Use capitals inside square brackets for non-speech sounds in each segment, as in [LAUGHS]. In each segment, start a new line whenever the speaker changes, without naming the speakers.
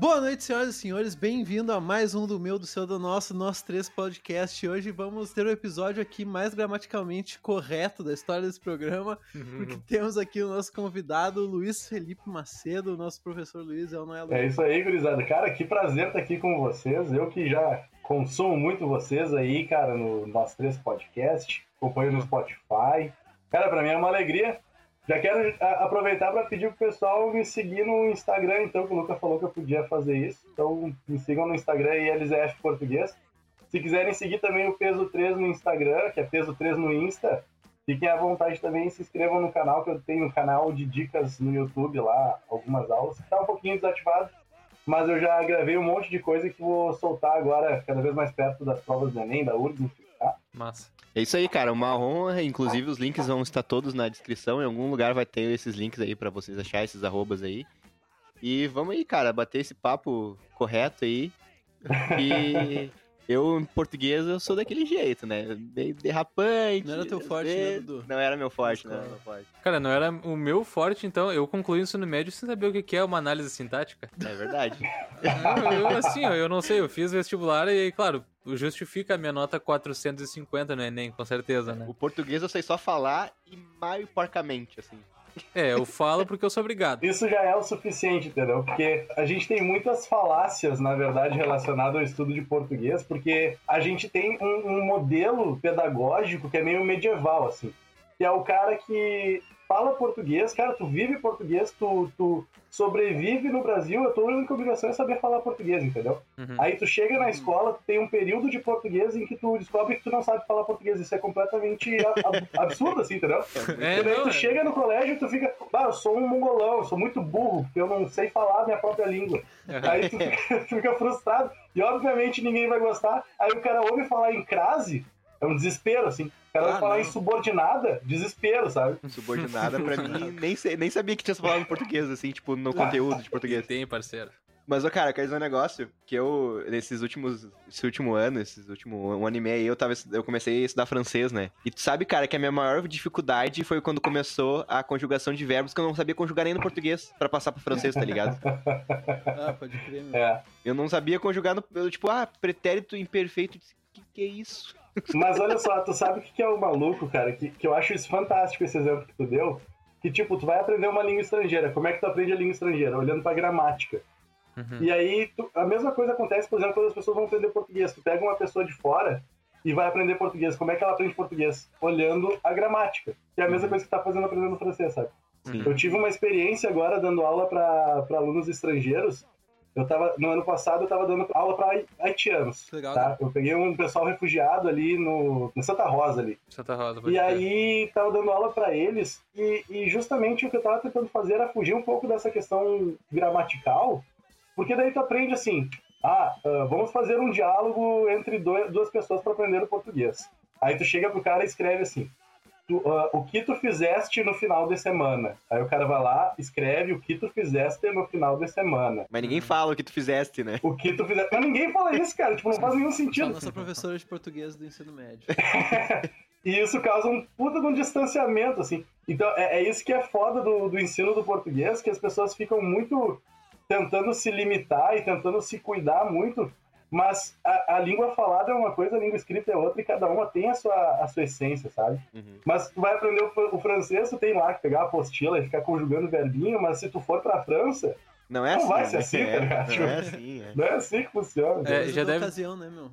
Boa noite, senhoras e senhores. Bem-vindo a mais um do meu, do seu, do nosso, nosso três podcast. Hoje vamos ter o um episódio aqui mais gramaticalmente correto da história desse programa, uhum. porque temos aqui o nosso convidado, Luiz Felipe Macedo, o nosso professor Luiz, é o não é, Luiz?
É isso aí, gurizada. Cara, que prazer estar aqui com vocês. Eu que já consumo muito vocês aí, cara, no nosso três podcast, acompanho no Spotify. Cara, para mim é uma alegria já quero aproveitar para pedir pro pessoal me seguir no Instagram, então, que o Luca falou que eu podia fazer isso. Então, me sigam no Instagram ILZF Português. Se quiserem seguir também o Peso 3 no Instagram, que é Peso 3 no Insta, fiquem à vontade também se inscrevam no canal, que eu tenho um canal de dicas no YouTube lá, algumas aulas. Está um pouquinho desativado, mas eu já gravei um monte de coisa que vou soltar agora, cada vez mais perto das provas do Enem, da URGS, enfim, tá?
Massa.
É isso aí, cara. Uma honra. Inclusive, os links vão estar todos na descrição. Em algum lugar vai ter esses links aí para vocês achar esses arrobas aí. E vamos aí, cara, bater esse papo correto aí. E [LAUGHS] eu, em português, eu sou daquele jeito, né? Derrapante.
Não era teu forte, né, Dudu?
Não era meu forte, não era meu forte.
Cara, não era o meu forte, então eu concluí o ensino médio sem saber o que é uma análise sintática.
É verdade.
eu, [LAUGHS] eu, assim, eu não sei, eu fiz vestibular e, claro, justifica a minha nota 450 no Enem, com certeza, né?
O português eu sei só falar e meio porcamente, assim.
É, eu falo porque eu sou obrigado.
Isso já é o suficiente, entendeu? Porque a gente tem muitas falácias, na verdade, relacionadas ao estudo de português, porque a gente tem um, um modelo pedagógico que é meio medieval, assim. Que é o cara que fala português, cara, tu vive português, tu, tu sobrevive no Brasil, a tua única obrigação é saber falar português, entendeu? Uhum. Aí tu chega na escola, tu tem um período de português em que tu descobre que tu não sabe falar português. Isso é completamente [LAUGHS] absurdo, assim, entendeu? É, e daí tu é. chega no colégio e tu fica, ah, eu sou um mongolão, eu sou muito burro, porque eu não sei falar a minha própria língua. Aí tu fica, [LAUGHS] tu fica frustrado, e obviamente ninguém vai gostar. Aí o cara ouve falar em crase, é um desespero, assim. O cara ah, vai falar não. em subordinada, desespero, sabe?
Subordinada, pra [LAUGHS] mim, nem, sei, nem sabia que tinha essa palavra em português, assim, tipo, no [LAUGHS] conteúdo de português.
Tem, parceiro.
Mas, ô, cara, quer dizer um negócio? Que eu, nesses últimos, esse último ano, esses últimos um ano e meio aí, eu, tava, eu comecei a estudar francês, né? E tu sabe, cara, que a minha maior dificuldade foi quando começou a conjugação de verbos que eu não sabia conjugar nem no português para passar pro francês, tá ligado? [LAUGHS]
ah, pode crer, meu. É.
Eu não sabia conjugar no, tipo, ah, pretérito imperfeito. O que, que é isso?
Mas olha só, tu sabe o que é o maluco, cara? Que, que eu acho isso fantástico, esse exemplo que tu deu. Que, tipo, tu vai aprender uma língua estrangeira. Como é que tu aprende a língua estrangeira? Olhando pra gramática. Uhum. E aí, tu, a mesma coisa acontece, por exemplo, quando as pessoas vão aprender português. Tu pega uma pessoa de fora e vai aprender português. Como é que ela aprende português? Olhando a gramática. Que é a mesma uhum. coisa que tá fazendo aprendendo francês, sabe? Sim. Eu tive uma experiência agora dando aula para alunos estrangeiros eu tava, no ano passado, eu tava dando aula para haitianos. Legal, tá? Né? Eu peguei um pessoal refugiado ali no, no Santa Rosa ali.
Santa Rosa,
E aí tava dando aula para eles e, e, justamente o que eu tava tentando fazer era fugir um pouco dessa questão gramatical, porque daí tu aprende assim, ah, uh, vamos fazer um diálogo entre dois, duas pessoas para aprender o português. Aí tu chega pro cara e escreve assim, tu, uh, o que tu fizeste no final de semana. Aí o cara vai lá, escreve o que tu fizeste no final de semana.
Mas ninguém fala o que tu fizeste, né?
O que tu fizeste. Mas ninguém fala isso, cara. Tipo, não faz nenhum sentido. Só
nossa professora de português do ensino médio. [LAUGHS]
e isso causa um puta de um distanciamento, assim. Então, é, é isso que é foda do, do ensino do português, que as pessoas ficam muito tentando se limitar e tentando se cuidar muito mas a, a, língua falada é uma coisa, a língua escrita é outra, e cada uma tem a sua, a sua essência, sabe? Uhum. Mas tu vai aprender o, o, francês, tu tem lá que pegar a apostila e ficar conjugando verbinho, mas se tu for pra França,
não, é
não
assim,
vai ser assim,
é,
tá
Não é assim, é.
Não é assim que funciona.
É, já deve...
ocasião, né, meu?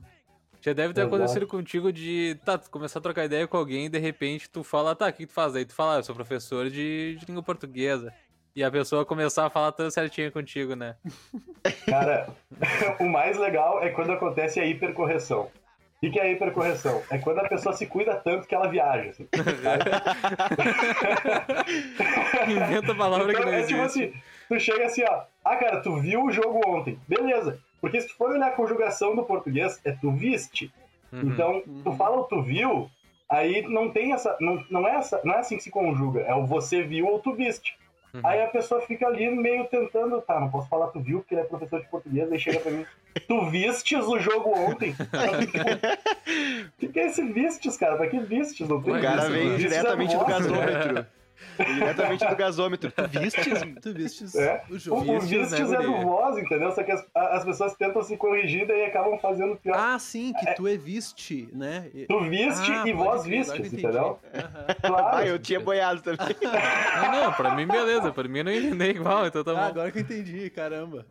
Já deve ter Exato. acontecido contigo de, tá, começar a trocar ideia com alguém e de repente tu fala, tá, o que tu faz? Aí tu fala, ah, eu sou professor de, de língua portuguesa. E a pessoa começar a falar tudo certinho contigo, né? [LAUGHS]
Cara, [LAUGHS] o mais legal é quando acontece a hipercorreção. O que é a hipercorreção? É quando a pessoa se cuida tanto que ela viaja. Assim, [LAUGHS]
Inventa a palavra então, que não
é
existe.
tipo assim, tu chega assim, ó. Ah, cara, tu viu o jogo ontem. Beleza. Porque se tu for olhar a conjugação do português, é tu viste. Uhum, então, uhum. tu fala o tu viu, aí não tem essa. Não, não, é essa. Não é assim que se conjuga. É o você viu ou tu viste. Uhum. Aí a pessoa fica ali meio tentando, tá, não posso falar tu viu, porque ele é professor de português, aí chega pra mim, tu vistes o jogo ontem? O [LAUGHS] que, que é esse vistes, cara? Pra que vistes?
Não tem o cara vem diretamente do gasômetro. [LAUGHS] Diretamente do gasômetro. Tu vistes?
Tu vistes
É.
o jogo.
o
Vistes,
vistes
né,
é do voz, entendeu? Só que as, as pessoas tentam se corrigir e acabam fazendo pior.
Ah, sim, que tu é viste, né?
Tu viste
Ah,
e voz vistes, entendeu?
Aham.
Claro.
Ah, eu tinha boiado também. [LAUGHS]
Não, não, pra mim beleza, pra mim eu não entendi igual, então tá
Ah,
bom.
agora que eu entendi, caramba.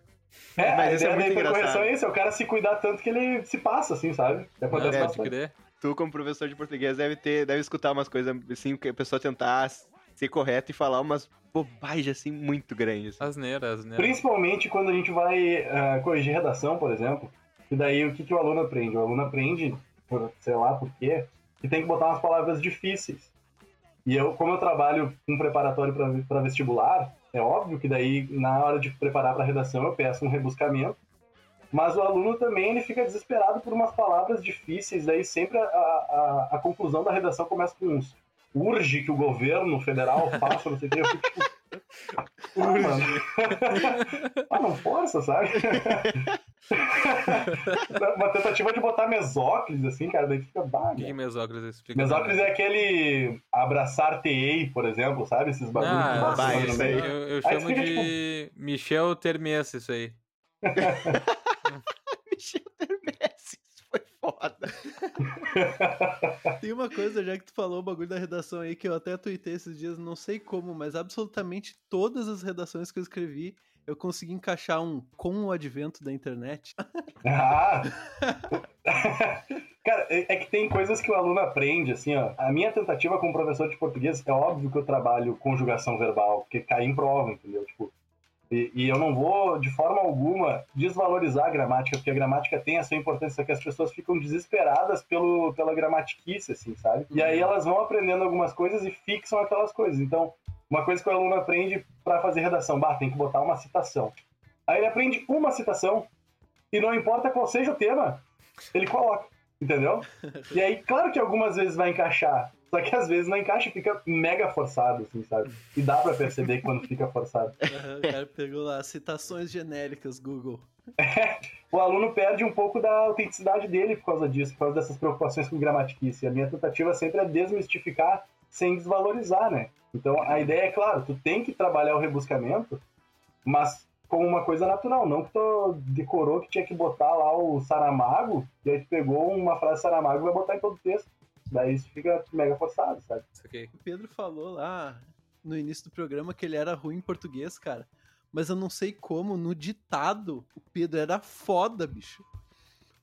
É,
Mas isso é muito engraçado.
correção é isso, é o cara se cuidar tanto que ele se passa, assim, sabe? Que acontece
Não,
É,
bastante.
Tu, como professor de português, deve ter, deve escutar umas coisas assim, que a pessoa tentar ser correta e falar umas bobagens assim muito grandes. assim.
Asneira, asneira.
Principalmente quando a gente vai ah, corrigir redação, por exemplo. E daí o que, que o aluno aprende? O aluno aprende, por, sei lá por quê, que tem que botar umas palavras difíceis. E eu, como eu trabalho com preparatório para vestibular, é óbvio que daí, na hora de preparar para redação, eu peço um rebuscamento. Mas o aluno também ele fica desesperado por umas palavras difíceis, daí sempre a, a, a conclusão da redação começa com uns urge que o governo federal faça, não sei o que. Eu fico tipo. [LAUGHS] Ah, mano. [LAUGHS] ah, não força, sabe? [LAUGHS] Uma tentativa de botar mesóclise, assim, cara, daí fica
O que
baga.
que é mesóclise explica?
Mesóclise é aquele abraçar-te-ei, por exemplo, sabe? Esses bagulhos que
Ah,
passam
vai, isso
eu, eu chamo
fica,
de Michel Termes isso aí.
Michel Termessi, isso foi foda. [LAUGHS]
Tem uma coisa, já que tu falou o bagulho da redação aí, que eu até tuitei esses dias, não sei como, mas absolutamente todas as redações que eu escrevi, eu consegui encaixar um com o advento da internet. [LAUGHS]
Ah! Cara, é é que tem coisas que o aluno aprende, assim, ó. A minha tentativa como professor de português, é óbvio que eu trabalho conjugação verbal, porque cai em prova, entendeu? Tipo, e, e eu não vou, de forma alguma, desvalorizar a gramática, porque a gramática tem a sua importância, que as pessoas ficam desesperadas pelo, pela gramatiquice, assim, sabe? E aí elas vão aprendendo algumas coisas e fixam aquelas coisas. Então, uma coisa que o aluno aprende para fazer redação, bah, tem que botar uma citação. Aí ele aprende uma citação, e não importa qual seja o tema, ele coloca, entendeu? [LAUGHS] E aí, claro que algumas vezes vai encaixar, só que às vezes não encaixa e fica mega forçado, assim, sabe? E dá pra perceber quando fica forçado. [LAUGHS]
Aham, o cara pegou lá, citações genéricas, Google.
O aluno perde um pouco da autenticidade dele por causa disso, por causa dessas preocupações com gramatiquice. A minha tentativa sempre é desmistificar sem desvalorizar, né? Então, a ideia é, claro, tu tem que trabalhar o rebuscamento, mas como uma coisa natural, não que tu decorou que tinha que botar lá o Saramago, e aí tu pegou uma frase Saramago e vai botar em todo o texto. Daí isso fica mega forçado, sabe?
Aqui.
O Pedro falou lá no início do programa que ele era ruim em português, cara. Mas eu não sei como, no ditado, o Pedro era foda, bicho.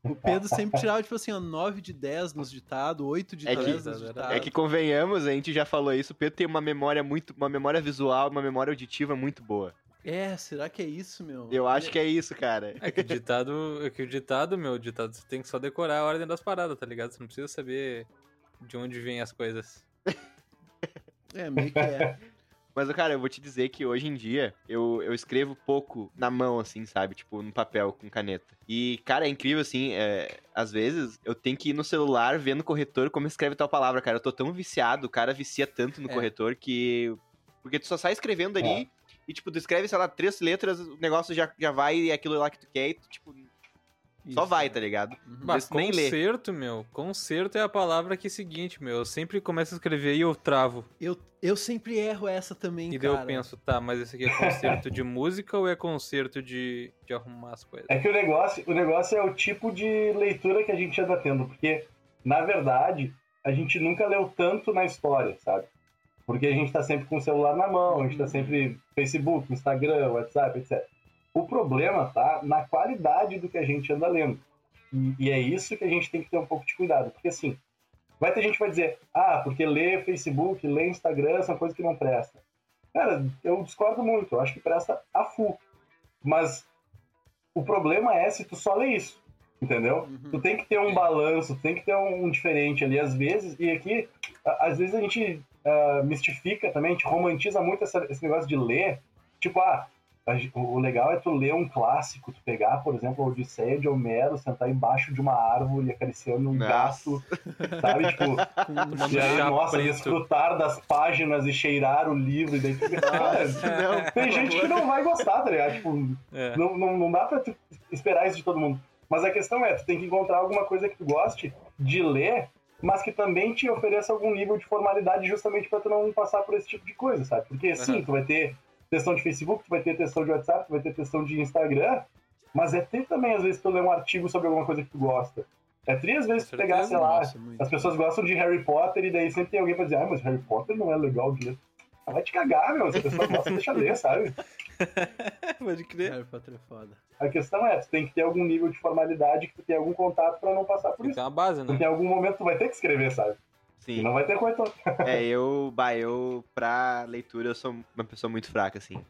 O Pedro sempre tirava, tipo assim, ó, 9 de 10 nos ditados, 8 de
É que-
10 nos ditados.
É que convenhamos, a gente já falou isso, o Pedro tem uma memória muito, uma memória visual, uma memória auditiva muito boa.
É, será que é isso, meu?
Eu acho que é isso, cara.
É que o ditado, é que o ditado, meu, o ditado, você tem que só decorar a ordem das paradas, tá ligado? Você não precisa saber de onde vêm as coisas. [LAUGHS]
É, meio que é.
Mas, cara, eu vou te dizer que hoje em dia eu, eu escrevo pouco na mão, assim, sabe? Tipo, no papel, com caneta. E, cara, é incrível, assim, é, às vezes eu tenho que ir no celular vendo o corretor como escreve tal palavra, cara. Eu tô tão viciado, o cara vicia tanto no
É.
corretor que. Porque tu só sai escrevendo ali e, tipo, tu escreve, sei lá, três letras, o negócio já, já vai e é aquilo lá que tu quer e tu, tipo, só
Isso,
vai,
é.
tá ligado?
Mas
nem lê.
concerto, meu, concerto é a palavra que é o seguinte, meu, eu sempre começo a escrever e eu travo.
Eu, eu sempre erro essa também,
E daí
cara.
eu penso, tá, mas esse aqui é concerto de música ou é concerto de, de arrumar as coisas?
É que o negócio, o negócio é o tipo de leitura que a gente anda tendo, porque, na verdade, a gente nunca leu tanto na história, sabe? Porque a gente tá sempre com o celular na mão, a gente tá
Uhum.
sempre Facebook, Instagram, WhatsApp, etc. O problema tá na qualidade do que a gente anda lendo. E, e é isso que a gente tem que ter um pouco de cuidado. Porque, assim, vai ter gente que vai dizer, ah, porque ler Facebook, ler Instagram são coisas que não prestam. Cara, eu discordo muito. Eu acho que presta a full. Mas o problema é se tu só lê isso, entendeu?
Uhum.
Tu tem que ter um balanço, tem que ter um, um diferente ali, às vezes, e aqui, às vezes a gente ah, mistifica também, a gente romantiza muito essa- esse negócio de ler, tipo, ah, o legal é tu ler um clássico, tu pegar, por exemplo, a Odisseia de Homero, sentar embaixo de uma árvore acariciando um
Nossa.
gato, sabe? Tipo, [LAUGHS] e aí, nossa,
preto.
desfrutar das páginas e cheirar o livro, e daí tu cara, [LAUGHS]
Não,
tem gente que não vai gostar, tá ligado? Tipo,
É.
não, não, não dá pra tu esperar isso de todo mundo. Mas a questão é, tu tem que encontrar alguma coisa que tu goste de ler mas que também te ofereça algum nível de formalidade justamente para tu não passar por esse tipo de coisa, sabe? Porque sim, uhum. tu vai ter textão de Facebook, tu vai ter textão de WhatsApp, tu vai ter textão de Instagram, mas é ter também, às vezes, tu ler um artigo sobre alguma coisa que tu gosta. É três vezes tu pegar, sei lá, Nossa, as pessoas gostam de Harry Potter e daí sempre tem alguém pra dizer, ah, mas Harry Potter não é legal de ler. Ah, vai te cagar, meu. Se a pessoa gosta, deixa ler, sabe? [LAUGHS]
Pode crer.
Harry Potter é foda.
A questão é, tu tem que ter algum nível de formalidade, que tu tem algum contato pra não passar por tem isso.
Tem uma base, né?
Porque em algum momento tu vai ter que escrever, sabe? Sim. E não vai ter corretor. [LAUGHS]
é, eu, bah, eu, pra leitura, eu sou uma pessoa muito fraca, assim.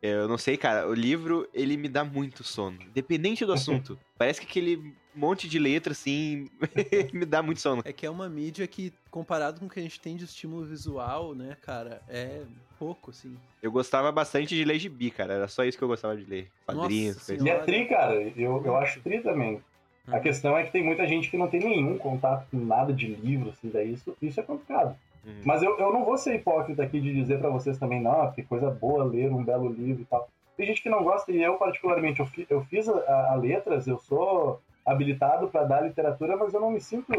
Eu não sei, cara, o livro, ele me dá muito sono. Independente do assunto. [LAUGHS] Parece que aquele monte de letra, assim, [LAUGHS] me dá muito sono.
É que é uma mídia que, comparado com o que a gente tem de estímulo visual, né, cara, é pouco, assim.
Eu gostava bastante de ler gibi, cara. Era só isso que eu gostava de ler. Quadrinhos,
E é tri, cara. Eu, eu acho tri também. A uhum. questão é que tem muita gente que não tem nenhum contato com nada de livro, assim, daí isso, isso é complicado. Uhum. Mas eu, eu não vou ser hipócrita aqui de dizer para vocês também, não, que coisa boa ler um belo livro e tal. Tem gente que não gosta, e eu particularmente, eu, fi, eu fiz a, a letras, eu sou habilitado para dar literatura, mas eu não me sinto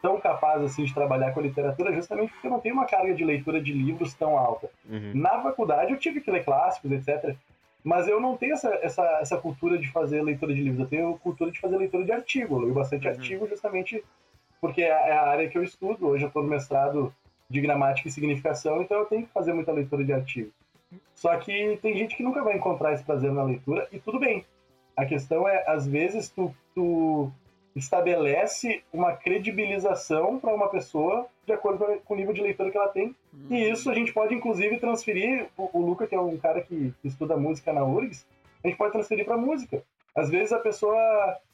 tão capaz assim de trabalhar com literatura justamente porque eu não tenho uma carga de leitura de livros tão alta. Uhum. Na faculdade eu tive que ler clássicos, etc. Mas eu não tenho essa, essa, essa cultura de fazer leitura de livros, eu tenho cultura de fazer leitura de artigo. Eu leio bastante uhum. artigo justamente porque é, é a área que eu estudo. Hoje eu estou no mestrado de gramática e significação, então eu tenho que fazer muita leitura de artigo. Só que tem gente que nunca vai encontrar esse prazer na leitura, e tudo bem. A questão é, às vezes, tu, tu estabelece uma credibilização para uma pessoa de acordo com o nível de leitura que ela tem. Uhum. E isso a gente pode, inclusive, transferir. O, o Luca, que é um cara que estuda música na URGS, a gente pode transferir para música. Às vezes a pessoa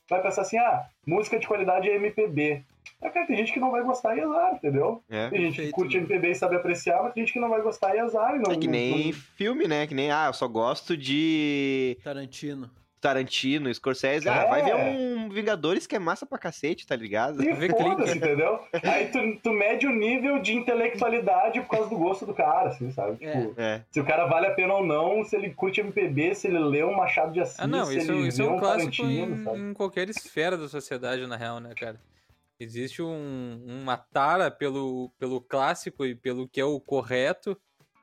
vai pensar assim: ah, música de qualidade é MPB. Mas, cara, tem gente que não vai gostar e azar, entendeu? É, tem gente que curte MPB e sabe apreciar, mas tem gente que não vai gostar e azar. E não,
é que nem não... filme, né? Que nem, ah, eu só gosto de.
Tarantino.
Tarantino, Scorsese, é. ah, vai ver um Vingadores que é massa pra cacete, tá ligado?
E clique. entendeu? Aí tu, tu mede o nível de intelectualidade por causa do gosto do cara, assim, sabe? É. Tipo, é. se o cara vale a pena ou não, se ele curte MPB, se ele lê um Machado de Assis,
ah, não,
isso,
isso é um, um clássico em, em, qualquer esfera da sociedade, na real, né, cara? Existe um, uma tara pelo, pelo clássico e pelo que é o correto,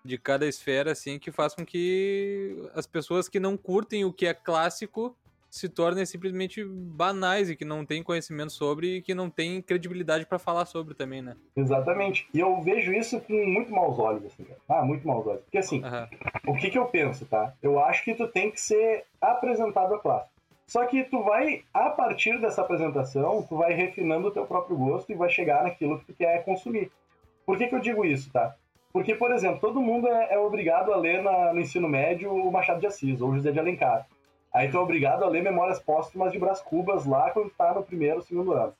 de cada esfera, assim, que faz com que as pessoas que não curtem o que é clássico se tornem simplesmente banais e que não têm conhecimento sobre e que não têm credibilidade para falar sobre também, né?
Exatamente. E eu vejo isso com muito maus olhos, assim, cara. Ah, muito maus olhos. Porque assim, uhum. o que que eu penso, tá? Eu acho que tu tem que ser apresentado a classe. Só que tu vai, a partir dessa apresentação, tu vai refinando o teu próprio gosto e vai chegar naquilo que tu quer consumir. Por que que eu digo isso, tá? Porque, por exemplo, todo mundo é, é obrigado a ler na, no ensino médio o Machado de Assis ou José de Alencar. Aí tu é obrigado a ler Memórias Póstumas de Brás Cubas lá quando tá no primeiro ou segundo ano.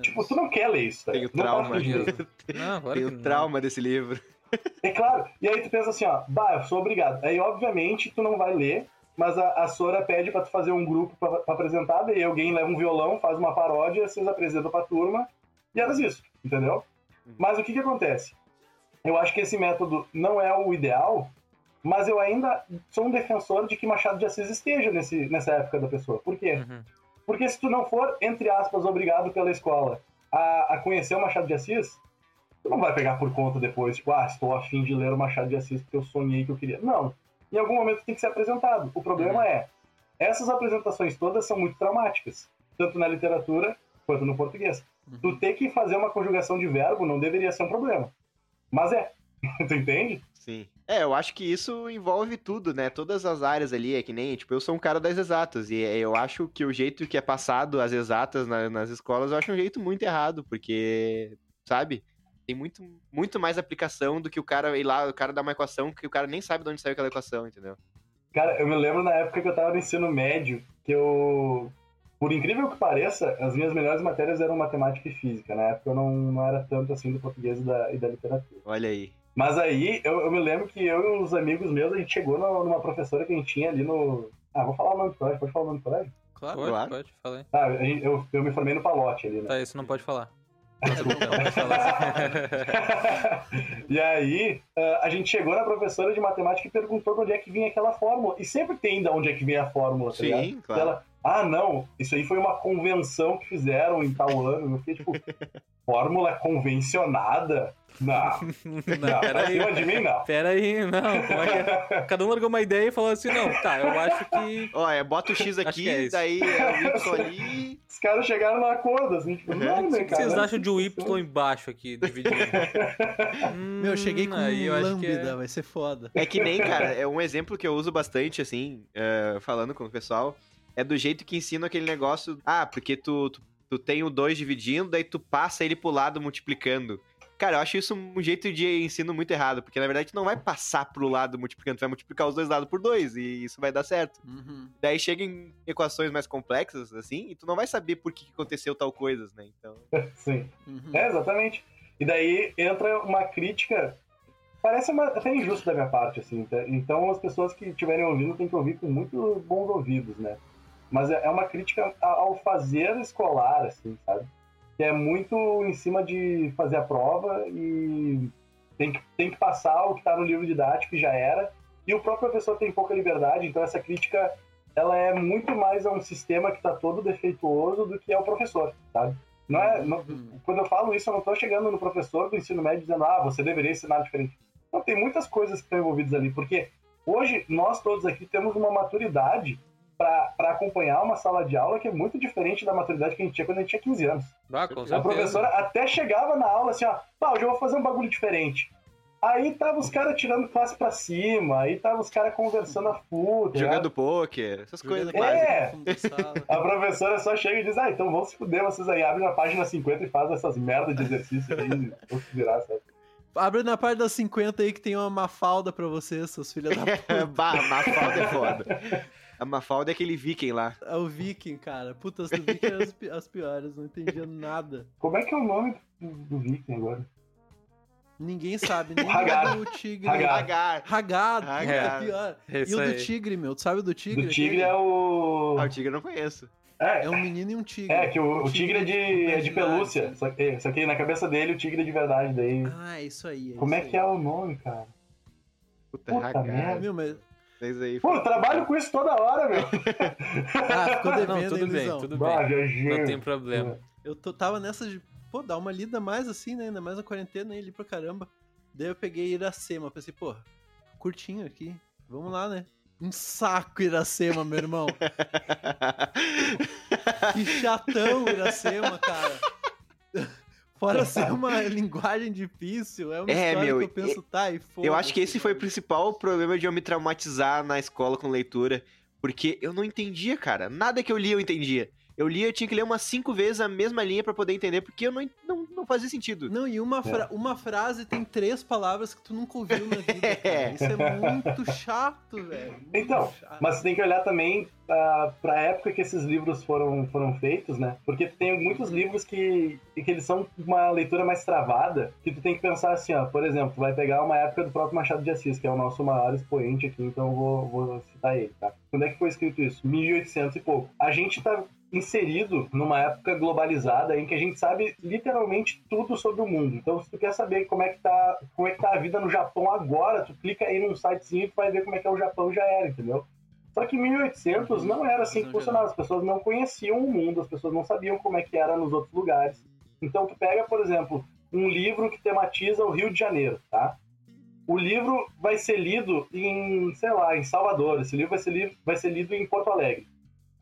Tipo, tu não quer ler isso, tá?
Tem o trauma. [LAUGHS] Não, Tem o trauma desse livro.
É claro. E aí tu pensa assim, ó, bah, eu sou obrigado. Aí, obviamente, tu não vai ler, mas a, a Sora pede para tu fazer um grupo pra, pra apresentar, daí alguém leva um violão, faz uma paródia, vocês apresentam pra turma, e era isso, entendeu? Uhum. Mas o que que acontece? Eu acho que esse método não é o ideal, mas eu ainda sou um defensor de que Machado de Assis esteja nesse, nessa época da pessoa. Por quê? Uhum. Porque se tu não for, entre aspas, obrigado pela escola a, a conhecer o Machado de Assis, tu não vai pegar por conta depois, tipo, ah, estou afim de ler o Machado de Assis porque eu sonhei que eu queria. Não. Em algum momento tem que ser apresentado. O problema uhum. é, essas apresentações todas são muito traumáticas, tanto na literatura quanto no português. Uhum. Tu ter que fazer uma conjugação de verbo não deveria ser um problema. Mas é. [LAUGHS] tu entende?
Sim. É, eu acho que isso envolve tudo, né? Todas as áreas ali, é que nem, tipo, eu sou um cara das exatas, e é, eu acho que o jeito que é passado as exatas na, nas escolas, eu acho um jeito muito errado, porque, sabe? Tem muito, muito mais aplicação do que o cara ir lá, o cara dar uma equação que o cara nem sabe de onde saiu aquela equação, entendeu?
Cara, eu me lembro na época que eu tava no ensino médio, que eu por incrível que pareça, as minhas melhores matérias eram matemática e física. Na época eu não, não era tanto assim do português e da, e da literatura.
Olha aí.
Mas aí eu, eu, me lembro que eu e uns amigos meus, a gente chegou numa professora que a gente tinha ali no. Ah, vou falar o nome do colégio. Pode falar o nome do colégio?
Claro, pode, claro. pode, falei.
Ah, eu, eu me formei no Palote ali, né?
Tá, isso não pode falar. [LAUGHS]
E aí, a gente chegou na professora de matemática e perguntou de onde é que vinha aquela fórmula. E sempre tem de onde é que vem a fórmula, tá
Sim,
ligado?
claro.
Ela, ah, não, isso aí foi uma convenção que fizeram em tal ano. Eu fiquei tipo, [LAUGHS] fórmula convencionada? Não, [LAUGHS]
não,
não,
peraí.
cima de mim não.
Pera aí, não. Como é que é? Cada um largou uma ideia e falou assim, não, tá, eu acho que.
Olha, bota o X aqui,
que é isso.
daí é o Y ali.
Os caras chegaram no acordo, assim, tipo, não,
O
né,
que
cara?
vocês acham de um Y embaixo aqui, dividindo? [LAUGHS]
Meu, eu cheguei com
Hum, aí eu acho que
lambda,
é-
vai ser foda.
É que nem, cara, é um exemplo que eu uso bastante, assim, é, falando com o pessoal. É do jeito que ensino aquele negócio. Ah, porque tu, tu, tu tem o 2 dividindo, daí tu passa ele pro lado multiplicando. Cara, eu acho isso um jeito de ensino muito errado, porque na verdade tu não vai passar pro lado multiplicando, tu vai multiplicar os dois lados por dois e isso vai dar certo.
Uhum.
Daí chega em equações mais complexas, assim, e tu não vai saber por que aconteceu tal coisas, né? Então. [LAUGHS]
Sim.
Uhum.
É, exatamente. E daí entra uma crítica, parece uma, até injusto da minha parte, assim. tá? Então as pessoas que estiverem ouvindo têm que ouvir com muito bons ouvidos, né? Mas é é uma crítica ao fazer escolar, assim, sabe? Que é muito em cima de fazer a prova e tem que, tem que passar o que está no livro didático e já era. E o próprio professor tem pouca liberdade, então essa crítica ela é muito mais a um sistema que está todo defeituoso do que ao professor, sabe? Não é, não- quando eu falo isso, eu não estou chegando no professor do ensino médio dizendo, ah, você deveria ensinar diferente. Não, tem muitas coisas que estão envolvidas ali, porque hoje nós todos aqui temos uma maturidade para acompanhar uma sala de aula que é muito diferente da maturidade que a gente tinha quando a gente tinha 15 anos.
Ah, com
A
certeza.
professora até chegava na aula assim, ó, pá, hoje eu vou fazer um bagulho diferente. Aí tava os caras tirando classe pra cima, aí tava os caras conversando a tá ligado?
Jogando pôquer, essas coisas
Jogando
básicas.
É. A professora só chega e diz, ah, então vão se fuder vocês aí, abre na página 50 e faz essas merdas de exercício aí, vão se virar, sabe?
Abre na parte das 50 aí que tem uma mafalda pra vocês, seus filhos da [LAUGHS] puta.
bah, Mafalda é foda. A Mafalda é aquele viking lá.
É o Viking, cara. Puta, as do Viking eram as pi- as piores, não entendia nada.
Como é que é o nome do, Viking agora?
Ninguém sabe, nem
Hagar.
o do tigre.
Hagar.
Hagar.
Hagar, puta,
Hagar.
pior.
É
E
isso
o do tigre, meu? Tu sabe o do tigre?
Do tigre é o...
Ah, o tigre eu não conheço.
É,
É um menino e um tigre.
é que o, o tigre é de, é de pelúcia, só que, só que na cabeça dele o tigre é de verdade, daí...
Ah, é isso aí.
Como é
isso
que
aí.
é o nome, cara?
Puta,
Puta
Hagar.
merda.
Meu, mas...
É isso aí.
Pô, eu trabalho com isso toda hora, meu. [LAUGHS]
Ah, ficou devendo,
Não, tudo
hein,
bem, tudo
Bah,
bem.
viajei.
Não tem problema.
Eu tô, tava nessa de, pô, dar uma lida mais assim, né? Ainda mais na quarentena, aí, li pra caramba. Daí eu peguei Iracema, pensei, pô, curtinho aqui, vamos lá, né? Um saco Iracema, meu irmão. [LAUGHS] Que chatão Iracema, cara. [LAUGHS] Fora ser uma [LAUGHS] linguagem difícil, é uma
É,
história
meu,
que eu penso, tá, e foda
Eu acho que esse foi o principal problema de eu me traumatizar na escola com leitura. Porque eu não entendia, cara. Nada que eu lia eu entendia. Eu lia, eu tinha que ler umas cinco vezes a mesma linha pra poder entender, porque eu não, não, não fazia sentido.
Não, e uma, fra- uma frase tem três palavras que tu nunca ouviu na [LAUGHS] vida, cara. Isso é muito chato, velho. muito
Então,
chato.
Mas você tem que olhar também para a época que esses livros foram, foram feitos, né? Porque tem muitos livros que, que eles são uma leitura mais travada, que tu tem que pensar assim, ó, por exemplo, tu vai pegar uma época do próprio Machado de Assis, que é o nosso maior expoente aqui, então eu vou, vou citar ele, tá? Quando é que foi escrito isso? 1800 e pouco. A gente tá inserido numa época globalizada em que a gente sabe literalmente tudo sobre o mundo. Então, se tu quer saber como é que tá, como é que tá a vida no Japão agora, tu clica aí num sitezinho e tu vai ver como é que é o Japão já era, entendeu? Só que em 1800 não era assim que funcionava. As pessoas não conheciam o mundo, as pessoas não sabiam como é que era nos outros lugares. Então, tu pega, por exemplo, um livro que tematiza o Rio de Janeiro, tá? O livro vai ser lido em, sei lá, em Salvador. Esse livro vai ser, li vai ser lido em Porto Alegre.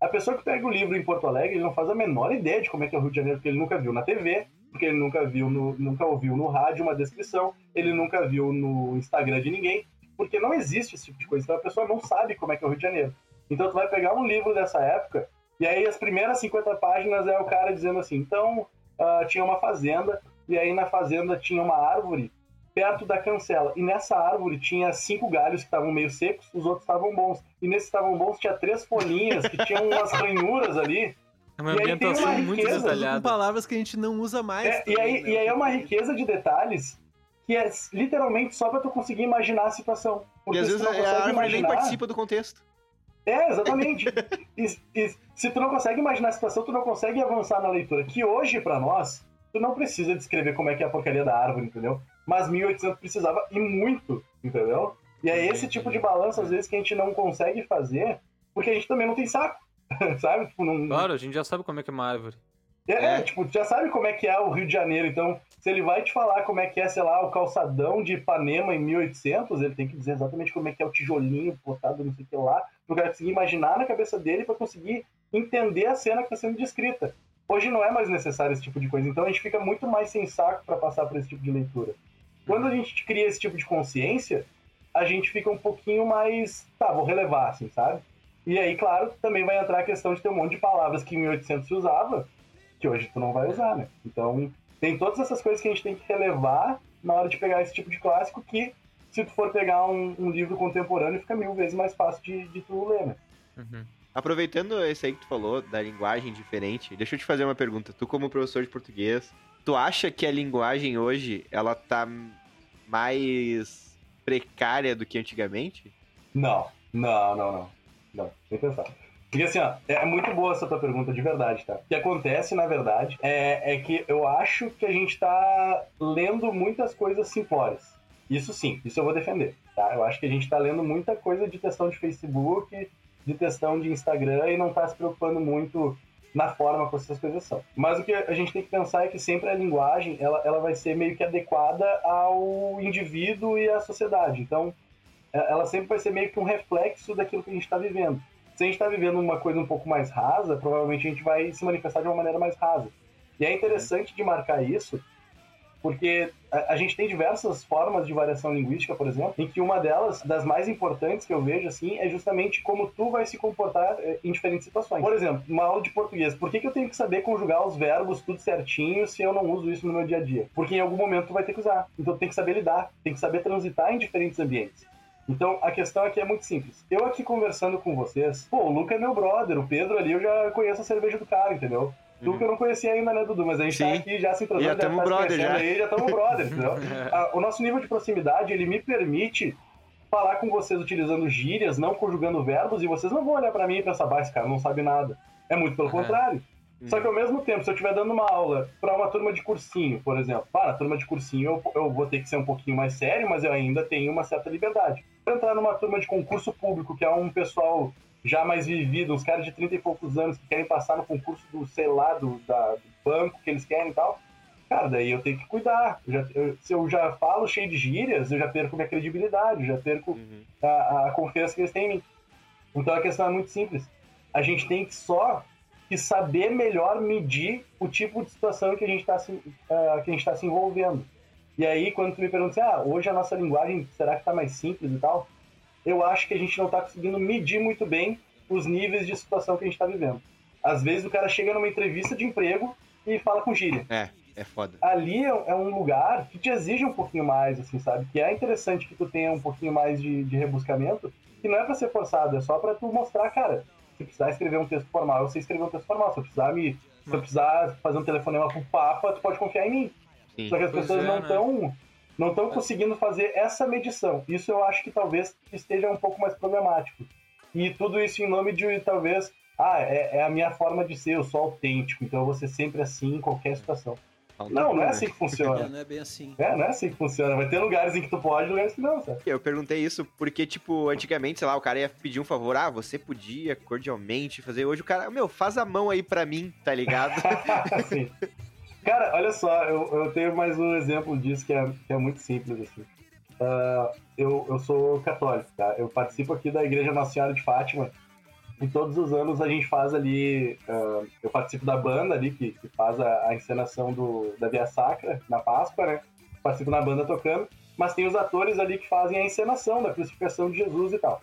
A pessoa que pega o livro em Porto Alegre, ele não faz a menor ideia de como é que é o Rio de Janeiro, porque ele nunca viu na TV, porque ele nunca viu no, nunca ouviu no rádio uma descrição, ele nunca viu no Instagram de ninguém, porque não existe esse tipo de coisa. Então a pessoa não sabe como é que é o Rio de Janeiro. Então tu vai pegar um livro dessa época, e aí as primeiras 50 páginas é o cara dizendo assim, então ah, tinha uma fazenda, e aí na fazenda tinha uma árvore perto da cancela. E nessa árvore tinha cinco galhos que estavam meio secos, os outros estavam bons. E nesses que estavam bons tinha três folhinhas que tinham umas ranhuras ali.
É uma
E
ambientação
uma
muito
riqueza
Tudo com
detalhada.
palavras que a gente não usa mais.
É, e,
também,
aí,
né?
e aí é uma riqueza de detalhes que é literalmente só pra tu conseguir imaginar a situação.
E
Porque
às
se
vezes
tu não
a árvore nem
imaginar-
participa do contexto.
É, exatamente. [LAUGHS] e, e se tu não consegue imaginar a situação, tu não consegue avançar na leitura. Que hoje, pra nós, tu não precisa descrever como é que é a porcaria da árvore, entendeu? Mas 1800 precisava e muito, entendeu? E é esse tipo de balanço, às vezes, que a gente não consegue fazer, porque a gente também não tem saco, [LAUGHS] sabe? Tipo, não...
Claro, a gente já sabe como é que é uma árvore.
É, é, tipo, já sabe como é que é o Rio de Janeiro, então, se ele vai te falar como é que é, sei lá, o calçadão de Ipanema em 1800, ele tem que dizer exatamente como é que é o tijolinho botado não sei o que lá, pro cara conseguir imaginar na cabeça dele para conseguir entender a cena que está sendo descrita. Hoje não é mais necessário esse tipo de coisa, então a gente fica muito mais sem saco para passar por esse tipo de leitura. Quando a gente cria esse tipo de consciência, a gente fica um pouquinho mais, tá, vou relevar, assim, sabe? E aí, claro, também vai entrar a questão de ter um monte de palavras que em 1800 se usava, que hoje tu não vai usar, né? Então, tem todas essas coisas que a gente tem que relevar na hora de pegar esse tipo de clássico que, se tu for pegar um, um livro contemporâneo, fica mil vezes mais fácil de, de tu ler, né?
Uhum. Aproveitando esse aí que tu falou, da linguagem diferente, deixa eu te fazer uma pergunta. Tu, como professor de português, tu acha que a linguagem hoje, ela tá mais precária do que antigamente?
Não, não, não, não. Não, nem pensar. Porque assim, ó, é muito boa essa tua pergunta de verdade, tá? O que acontece, na verdade, é, é que eu acho que a gente tá lendo muitas coisas simplórias. Isso sim, isso eu vou defender, tá? Eu acho que a gente tá lendo muita coisa de questão de Facebook, de questão de Instagram e não tá se preocupando muito na forma como essas coisas são. Mas o que a gente tem que pensar é que sempre a linguagem, ela, ela vai ser meio que adequada ao indivíduo e à sociedade. Então, é, ela sempre vai ser meio que um reflexo daquilo que a gente está vivendo se a gente está vivendo uma coisa um pouco mais rasa, provavelmente a gente vai se manifestar de uma maneira mais rasa. E é interessante de marcar isso, porque a, a, gente tem diversas formas de variação linguística, por exemplo, em que uma delas, das mais importantes que eu vejo, assim, é justamente como tu vai se comportar eh, em diferentes situações. Por exemplo, uma aula de português, por que, que eu tenho que saber conjugar os verbos tudo certinho se eu não uso isso no meu dia a dia? Porque em algum momento tu vai ter que usar. Então tu tem que saber lidar, tem que saber transitar em diferentes ambientes. Então, a questão aqui é muito simples. Eu aqui conversando com vocês, pô, o Luca é meu brother, o Pedro ali eu já conheço a cerveja do cara, entendeu? Tu que eu não conhecia ainda, né, Dudu? Mas a gente Sim. tá aqui já se entrosando,
já estamos tá brother, já.
Aí, já estamos brother, entendeu? [LAUGHS] o nosso nível de proximidade, ele me permite falar com vocês utilizando gírias, não conjugando verbos, e vocês não vão olhar para mim e pensar, bah, esse cara não sabe nada. É muito pelo contrário. Só que ao mesmo tempo, se eu estiver dando uma aula para uma turma de cursinho, por exemplo, para a turma de cursinho eu, eu vou ter que ser um pouquinho mais sério, mas eu ainda tenho uma certa liberdade. Eu entrar numa turma de concurso público, que é um pessoal já mais vivido, uns caras de 30 e poucos anos que querem passar no concurso do, sei lá, do, da, do banco que eles querem e tal, cara, daí eu tenho que cuidar. Eu já, eu, se eu já falo cheio de gírias, eu já perco minha credibilidade, eu já perco uhum. a, a confiança que eles têm em mim. Então a questão é muito simples. A gente tem que só e saber melhor medir o tipo de situação que a gente está se, uh, que a gente tá se envolvendo. E aí, quando tu me pergunta assim, ah, hoje a nossa linguagem será que está mais simples e tal? Eu acho que a gente não está conseguindo medir muito bem os níveis de situação que a gente está vivendo. Às vezes o cara chega numa entrevista de emprego e fala com gíria.
É, é foda.
Ali é, é um lugar que te exige um pouquinho mais, assim, sabe? Que é interessante que tu tenha um pouquinho mais de, de rebuscamento, que não é para ser forçado, é só para tu mostrar, cara, se precisar escrever um texto formal, eu sei escrever um texto formal. Se eu precisar me. Se eu precisar fazer um telefonema pro Papa, tu pode confiar em mim. Sim. Só que as pois pessoas é, não estão. Né? Não estão conseguindo fazer essa medição. Isso eu acho que talvez esteja um pouco mais problemático. E tudo isso em nome de talvez ah, é, é, a minha forma de ser, eu sou autêntico, então eu vou ser sempre assim em qualquer situação. Não, não é assim que funciona.
É, [LAUGHS] não é bem assim.
É, não é assim que funciona. Vai ter lugares em que tu pode, lugares que não, sabe?
Eu perguntei isso porque, tipo, antigamente, sei lá, o cara ia pedir um favor. Ah, você podia cordialmente fazer. Hoje o cara, meu, faz a mão aí pra mim, tá ligado? [LAUGHS]
Sim. [LAUGHS] Cara, olha só, eu, eu tenho mais um exemplo disso que é, que é muito simples, assim. Uh, eu, eu sou católico, tá? Eu participo aqui da Igreja Nossa Senhora de Fátima e todos os anos a gente faz ali. Uh, eu participo da banda ali que, que faz a, a, encenação do, da Via Sacra na Páscoa, né? Participo na banda tocando, mas tem os atores ali que fazem a encenação da crucificação de Jesus e tal.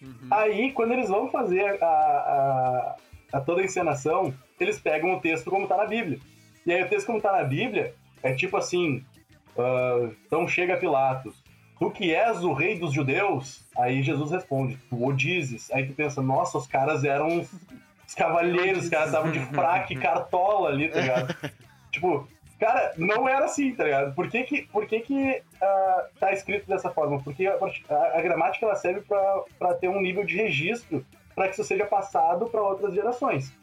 Uhum. Aí, quando eles vão fazer a, a, a, toda a encenação, eles pegam o texto como tá na Bíblia. E aí, o texto como tá na Bíblia é tipo assim: uh, então chega Pilatos, tu que és o rei dos judeus? Aí Jesus responde, tu o dizes. Aí tu pensa, nossa, os caras eram os cavalheiros, os caras estavam de fraque cartola ali, tá ligado? [LAUGHS] tipo, cara, não era assim, tá ligado? Por que que, por que, que uh, tá escrito dessa forma? Porque a, a, a gramática ela serve para ter um nível de registro para que isso seja passado para outras gerações.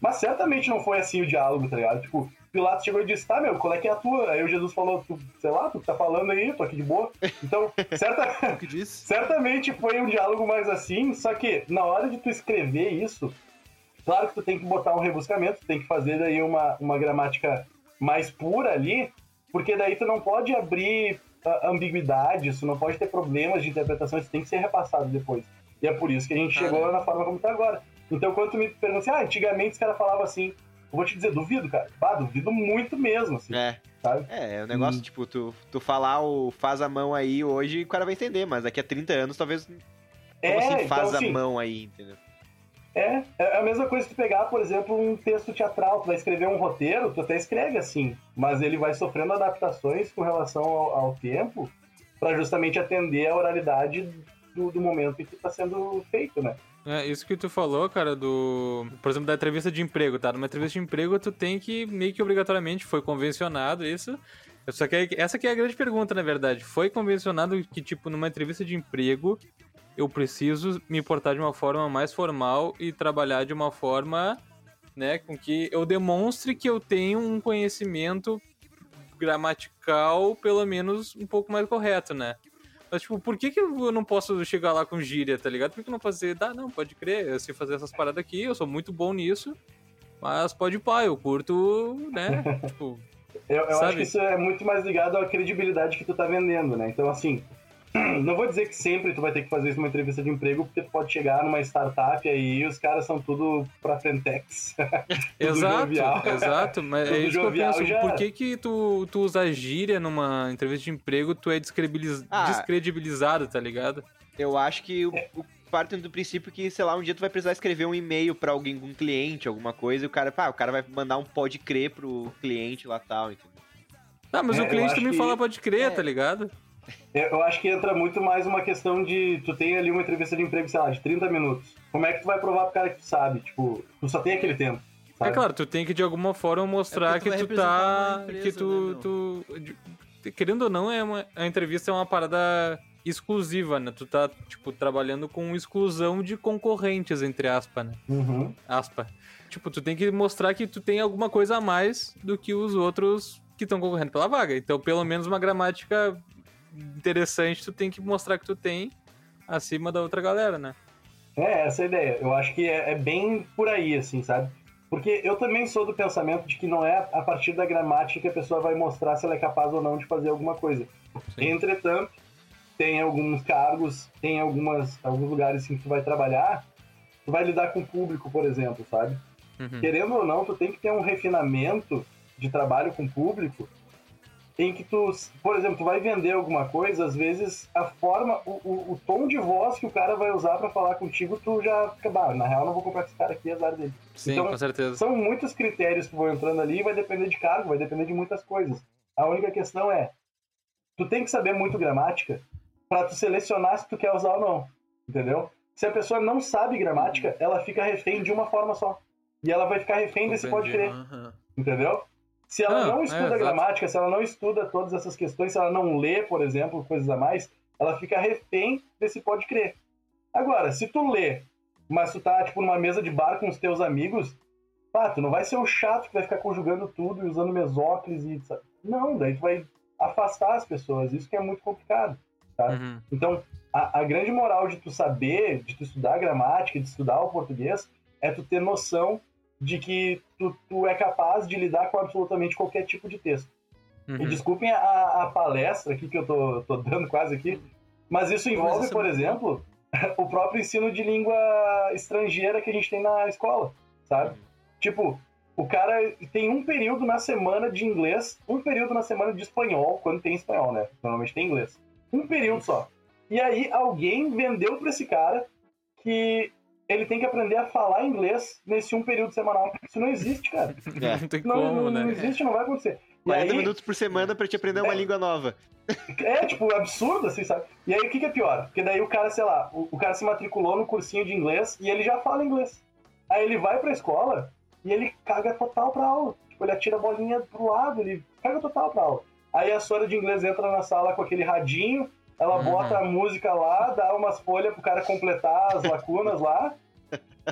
Mas certamente não foi assim o diálogo, tá ligado? Tipo, Pilatos chegou e disse, tá, meu, qual é que é a tua? Aí o Jesus falou, tu, sei lá, tu tá falando aí, tô aqui de boa. Então, [LAUGHS] certa... certamente foi um diálogo mais assim, só que na hora de tu escrever isso, claro que tu tem que botar um rebuscamento, tu tem que fazer daí uma, uma gramática mais pura ali, porque daí tu não pode abrir uh, ambiguidade, isso não pode ter problemas de interpretação, isso tem que ser repassado depois. E é por isso que a gente ah, chegou na forma como tá agora. Então, quando tu me pergunta assim, ah, antigamente os caras falavam assim, eu vou te dizer, duvido, cara. Ah, duvido muito mesmo, assim.
É. Sabe? É, é um negócio, hum. tipo, tu, tu falar o faz a mão aí hoje, o cara vai entender, mas daqui a 30 anos talvez. Como é, assim, então, faz então, assim, a mão aí, entendeu?
É, é a mesma coisa que tu pegar, por exemplo, um texto teatral, tu vai escrever um roteiro, tu até escreve assim, mas ele vai sofrendo adaptações com relação ao, ao tempo para justamente atender a oralidade do, do momento em que está sendo feito, né?
É, isso que tu falou, cara, do. Por exemplo, da entrevista de emprego, tá? Numa entrevista de emprego, tu tem que, meio que obrigatoriamente, foi convencionado isso. Só que essa que é a grande pergunta, na verdade. Foi convencionado que, tipo, numa entrevista de emprego, eu preciso me portar de uma forma mais formal e trabalhar de uma forma, né, com que eu demonstre que eu tenho um conhecimento gramatical, pelo menos, um pouco mais correto, né? Mas, tipo, por que, que eu não posso chegar lá com gíria, tá ligado? Por que eu não fazer? Dá, não, pode crer, eu sei fazer essas paradas aqui, eu sou muito bom nisso, mas pode pá, eu curto, né? [LAUGHS] tipo.
Eu, eu acho que isso é muito mais ligado à credibilidade que tu tá vendendo, né? Então, assim, não vou dizer que sempre tu vai ter que fazer isso numa entrevista de emprego, porque tu pode chegar numa startup aí e os caras são tudo pra Frentex. [LAUGHS] [LAUGHS]
exato, jovial. exato. Mas é isso que eu penso. Já... Por que que tu, tu usa gíria numa entrevista de emprego, tu é descredibiliz... ah, descredibilizado, tá ligado?
Eu acho que o, o parte do princípio que, sei lá, um dia tu vai precisar escrever um e-mail para alguém, um cliente, alguma coisa, e o cara, pá, o cara vai mandar um pode crer pro cliente lá tal, entendeu?
Tá, mas é, o cliente também que... fala pode crer, é. tá ligado?
Eu acho que entra muito mais uma questão de. Tu tem ali uma entrevista de emprego, sei lá, de 30 minutos. Como é que tu vai provar pro cara que tu sabe? Tipo, tu só tem aquele tempo.
Sabe? É claro, tu tem que de alguma forma mostrar é que, tu, que tu tá. Empresa, que tu. Né, tu querendo ou não, é uma, a entrevista é uma parada exclusiva, né? Tu tá, tipo, trabalhando com exclusão de concorrentes, entre aspas, né?
Uhum.
Aspa. Tipo, tu tem que mostrar que tu tem alguma coisa a mais do que os outros que estão concorrendo pela vaga. Então, pelo menos uma gramática interessante, tu tem que mostrar que tu tem acima da outra galera, né?
É, essa é a ideia. Eu acho que é, é, bem por aí, assim, sabe? Porque eu também sou do pensamento de que não é a partir da gramática que a pessoa vai mostrar se ela é capaz ou não de fazer alguma coisa. Sim. Entretanto, tem alguns cargos, tem algumas, alguns lugares assim, que tu vai trabalhar, tu vai lidar com o público, por exemplo, sabe? Uhum. Querendo ou não, tu tem que ter um refinamento de trabalho com o público em que tu, por exemplo, tu vai vender alguma coisa, às vezes a forma, o, o, o tom de voz que o cara vai usar para falar contigo, tu já fica, bah, na real não vou comprar esse cara aqui, azar dele.
Sim, então, com certeza.
São muitos critérios que vão entrando ali, vai depender de cargo, vai depender de muitas coisas. A única questão é, tu tem que saber muito gramática para tu selecionar se tu quer usar ou não, entendeu? Se a pessoa não sabe gramática, ela fica refém de uma forma só. E ela vai ficar refém desse pode crer. Uhum. Entendeu? Se ela ah, não é, estuda é, gramática, se ela não estuda todas essas questões, se ela não lê, por exemplo, coisas a mais, ela fica refém desse pode crer. Agora, se tu lê, mas tu tá, tipo, numa mesa de bar com os teus amigos, pá, tu não vai ser o chato que vai ficar conjugando tudo e usando mesóclise e... Não, daí tu vai afastar as pessoas. Isso que é muito complicado, tá? Uhum. Então, a, a grande moral de tu saber, de tu estudar gramática, de estudar o português, é tu ter noção de que tu, tu é capaz de lidar com absolutamente qualquer tipo de texto. Uhum. E desculpem a, a, palestra aqui que eu tô, tô dando quase aqui, mas isso envolve, por exemplo, [LAUGHS] o próprio ensino de língua estrangeira que a gente tem na escola, sabe? Uhum. Tipo, o cara tem um período na semana de inglês, um período na semana de espanhol, quando tem espanhol, né? Normalmente tem inglês. Um período só. E aí alguém vendeu para esse cara que ele tem que aprender a falar inglês nesse um período semanal. Isso não existe, cara.
É. Não tem não, como,
não,
né?
Não existe, não vai acontecer.
E 40 aí, minutos por semana para te aprender uma é, língua nova.
É, tipo, absurdo, assim, sabe? E aí o que, que é pior? Porque daí o cara, sei lá, o, o, cara se matriculou no cursinho de inglês e ele já fala inglês. Aí ele vai pra escola e ele caga total pra aula. Tipo, ele atira a bolinha pro lado, ele caga total pra aula. Aí a senhora de inglês entra na sala com aquele radinho, ela uhum. bota a música lá, dá umas folhas pro cara completar as [LAUGHS] lacunas lá.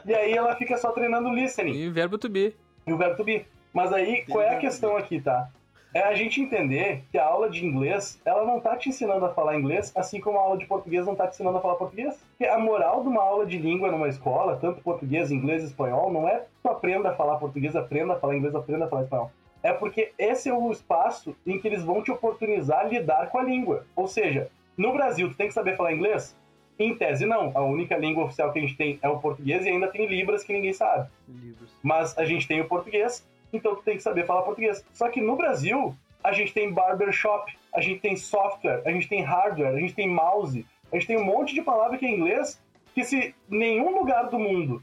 e aí ela fica só treinando listening.
E o verbo to be.
E o verbo to be. Mas aí, qual é a questão aqui, tá? É a gente entender que a aula de inglês, ela não tá te ensinando a falar inglês, assim como a aula de português não tá te ensinando a falar português. Porque a moral de uma aula de língua numa escola, tanto português, inglês e espanhol, não é tu aprenda a falar português, aprenda a falar inglês, aprenda a falar espanhol. É porque esse é o espaço em que eles vão te oportunizar lidar com a língua. Ou seja, no Brasil, tu tem que saber falar inglês? Em tese, não. A única língua oficial que a gente tem é o português e ainda tem Libras que ninguém sabe. Libras. Mas a gente tem o português, então tu tem que saber falar português. Só que no Brasil, a gente tem barbershop, a gente tem software, a gente tem hardware, a gente tem mouse, a gente tem um monte de palavra que é em inglês que se nenhum lugar do mundo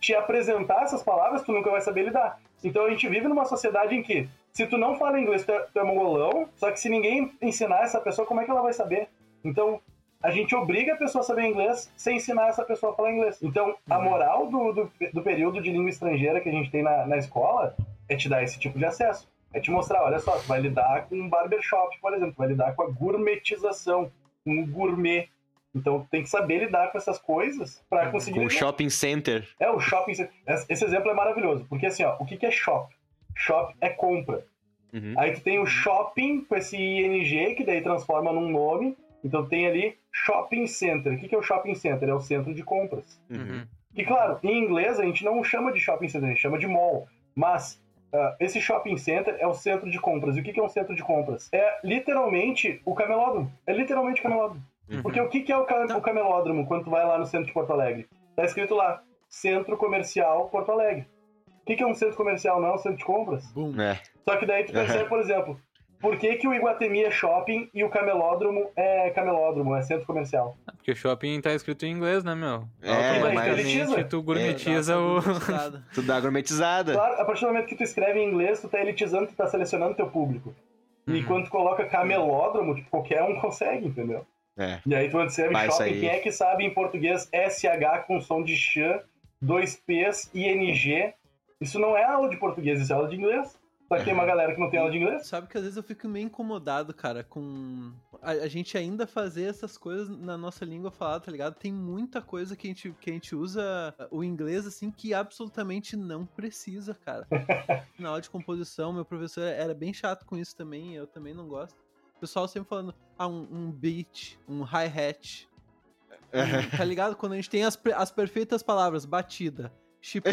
te apresentar essas palavras, tu nunca vai saber lidar. Então a gente vive numa sociedade em que, se tu não fala inglês, tu é, tu é mongolão, só que se ninguém ensinar essa pessoa, como é que ela vai saber? Então, a gente obriga a pessoa a saber inglês sem ensinar essa pessoa a falar inglês. Então, a uhum. moral do, do, do período de língua estrangeira que a gente tem na, na escola é te dar esse tipo de acesso. É te mostrar, olha só, tu vai lidar com um barbershop, por exemplo, vai lidar com a gourmetização, com o gourmet. Então tem que saber lidar com essas coisas para conseguir.
Com o shopping center.
É, o shopping center. Esse exemplo é maravilhoso, porque assim, ó, o que é shop? Shop é compra. Uhum. Aí tu tem o shopping com esse ING, que daí transforma num nome, então tem ali shopping center. O que é o shopping center? É o centro de compras. Uhum. E claro, em inglês a gente não chama de shopping center, a gente chama de mall. Mas uh, esse shopping center é o centro de compras. E o que é um centro de compras? É literalmente o camelódromo. É literalmente o camelódromo. Uhum. Porque o que é o, ca o camelódromo quando tu vai lá no centro de Porto Alegre? Tá escrito lá, Centro Comercial Porto Alegre. O que é um centro comercial? Não é um centro de compras?
Boom. É.
Só que daí tu [LAUGHS] percebe, por exemplo, por que, que o Iguatemi é shopping e o camelódromo é camelódromo, é centro comercial?
Porque shopping tá escrito em inglês, né, meu?
É,
Automaticamente tu gourmetiza é, o... [LAUGHS]
tu dá gourmetizada.
Claro, a partir do momento que tu escreve em inglês, tu tá elitizando, tu tá selecionando teu público. Uhum. E quando tu coloca camelódromo, tipo, qualquer um consegue, entendeu?
É.
E aí tu escreve Vai shopping, sair. quem é que sabe em português SH com som de x, dois P's, ING? Isso não é aula de português, isso é aula de inglês. Só que tem uma galera que não tem aula de inglês.
Sabe que às vezes eu fico meio incomodado, cara, com a, a, gente ainda fazer essas coisas na nossa língua falada, tá ligado? Tem muita coisa que a gente, que a gente usa o inglês, assim, que absolutamente não precisa, cara. [LAUGHS] na aula de composição, meu professor era bem chato com isso também, eu também não gosto. O pessoal sempre falando, ah, um, um beat, um hi-hat. Um, tá ligado? Quando a gente tem as, as perfeitas palavras, batida, Tipo,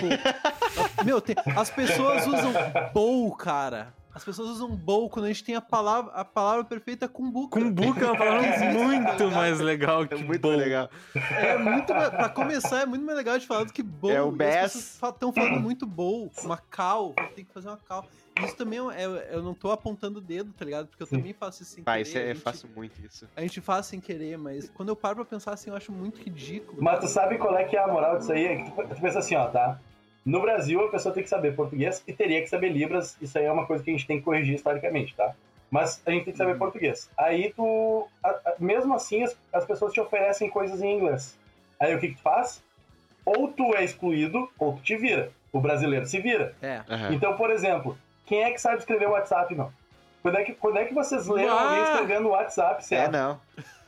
meu, tem, as pessoas usam bowl, cara. As pessoas usam bowl quando a gente tem a palavra, a palavra perfeita cumbuca.
Cumbuca é uma palavra muito mais legal que é
muito
bowl.
legal.
É muito, pra começar, é muito mais legal de falar do que bowl.
É o bass.
estão falando muito bowl, uma cal, tem que fazer uma cal. Isso também é, eu não tô apontando o dedo, tá ligado? Porque eu também faço isso sem
Pai,
querer.
Isso é, gente, faço muito isso.
A gente faz sem querer, mas quando eu paro pra pensar assim, eu acho muito ridículo.
Mas tu sabe qual é que é a moral disso aí? É que tu, tu pensa assim, ó, tá? No Brasil, a pessoa tem que saber português e teria que saber Libras. Isso aí é uma coisa que a gente tem que corrigir historicamente, tá? Mas a gente tem que saber uhum. português. Aí tu. A, a, mesmo assim, as, as, pessoas te oferecem coisas em inglês. Aí o que, que tu faz? Ou tu é excluído, ou tu te vira. O brasileiro se vira.
É.
Uhum. Então, por exemplo, quem é que sabe escrever WhatsApp, não? Quando é que, quando é que vocês leram ah! alguém escrevendo WhatsApp,
certo? É, não.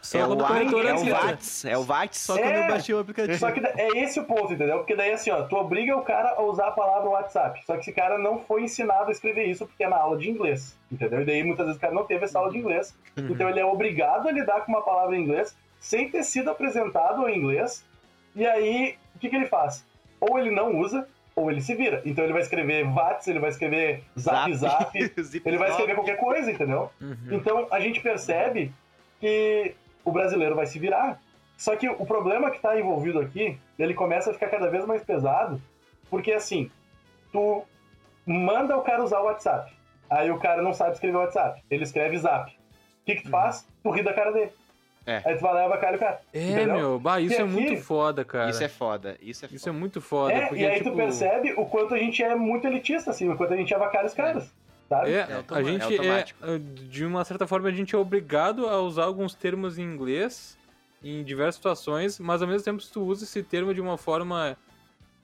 Só é, o, corretor é, o
VATS, é o VATS.
Só é, quando eu baixei o aplicativo.
Só que é esse o ponto, entendeu? Porque daí assim, ó, tu obriga o cara a usar a palavra WhatsApp. Só que esse cara não foi ensinado a escrever isso porque é na aula de inglês, entendeu? E daí muitas vezes o cara não teve essa aula de inglês. Uhum. Então ele é obrigado a lidar com uma palavra em inglês sem ter sido apresentado em inglês. E aí, o que, que ele faz? Ou ele não usa, ou ele se vira. Então ele vai escrever VATS, ele vai escrever Zap Zap, [LAUGHS] ele vai escrever qualquer coisa, entendeu? Uhum. Então a gente percebe que o brasileiro vai se virar. Só que o problema que está envolvido aqui, ele começa a ficar cada vez mais pesado, porque assim, tu manda o cara usar o WhatsApp, aí o cara não sabe escrever o WhatsApp, ele escreve Zap. O que, que tu uhum. faz? Tu ri da cara dele. É. Aí tu vai lá e avacalha o cara.
É, entendeu? meu, bah, isso e é aqui, muito foda, cara.
Isso é foda, isso é foda.
Isso é muito foda. É,
porque, e aí tipo... tu percebe o quanto a gente é muito elitista, assim, o quanto a gente avacalha os caras. É. Sabe?
É, é a gente é, é, de uma certa forma, a gente é obrigado a usar alguns termos em inglês em diversas situações, mas ao mesmo tempo, se tu usa esse termo de uma forma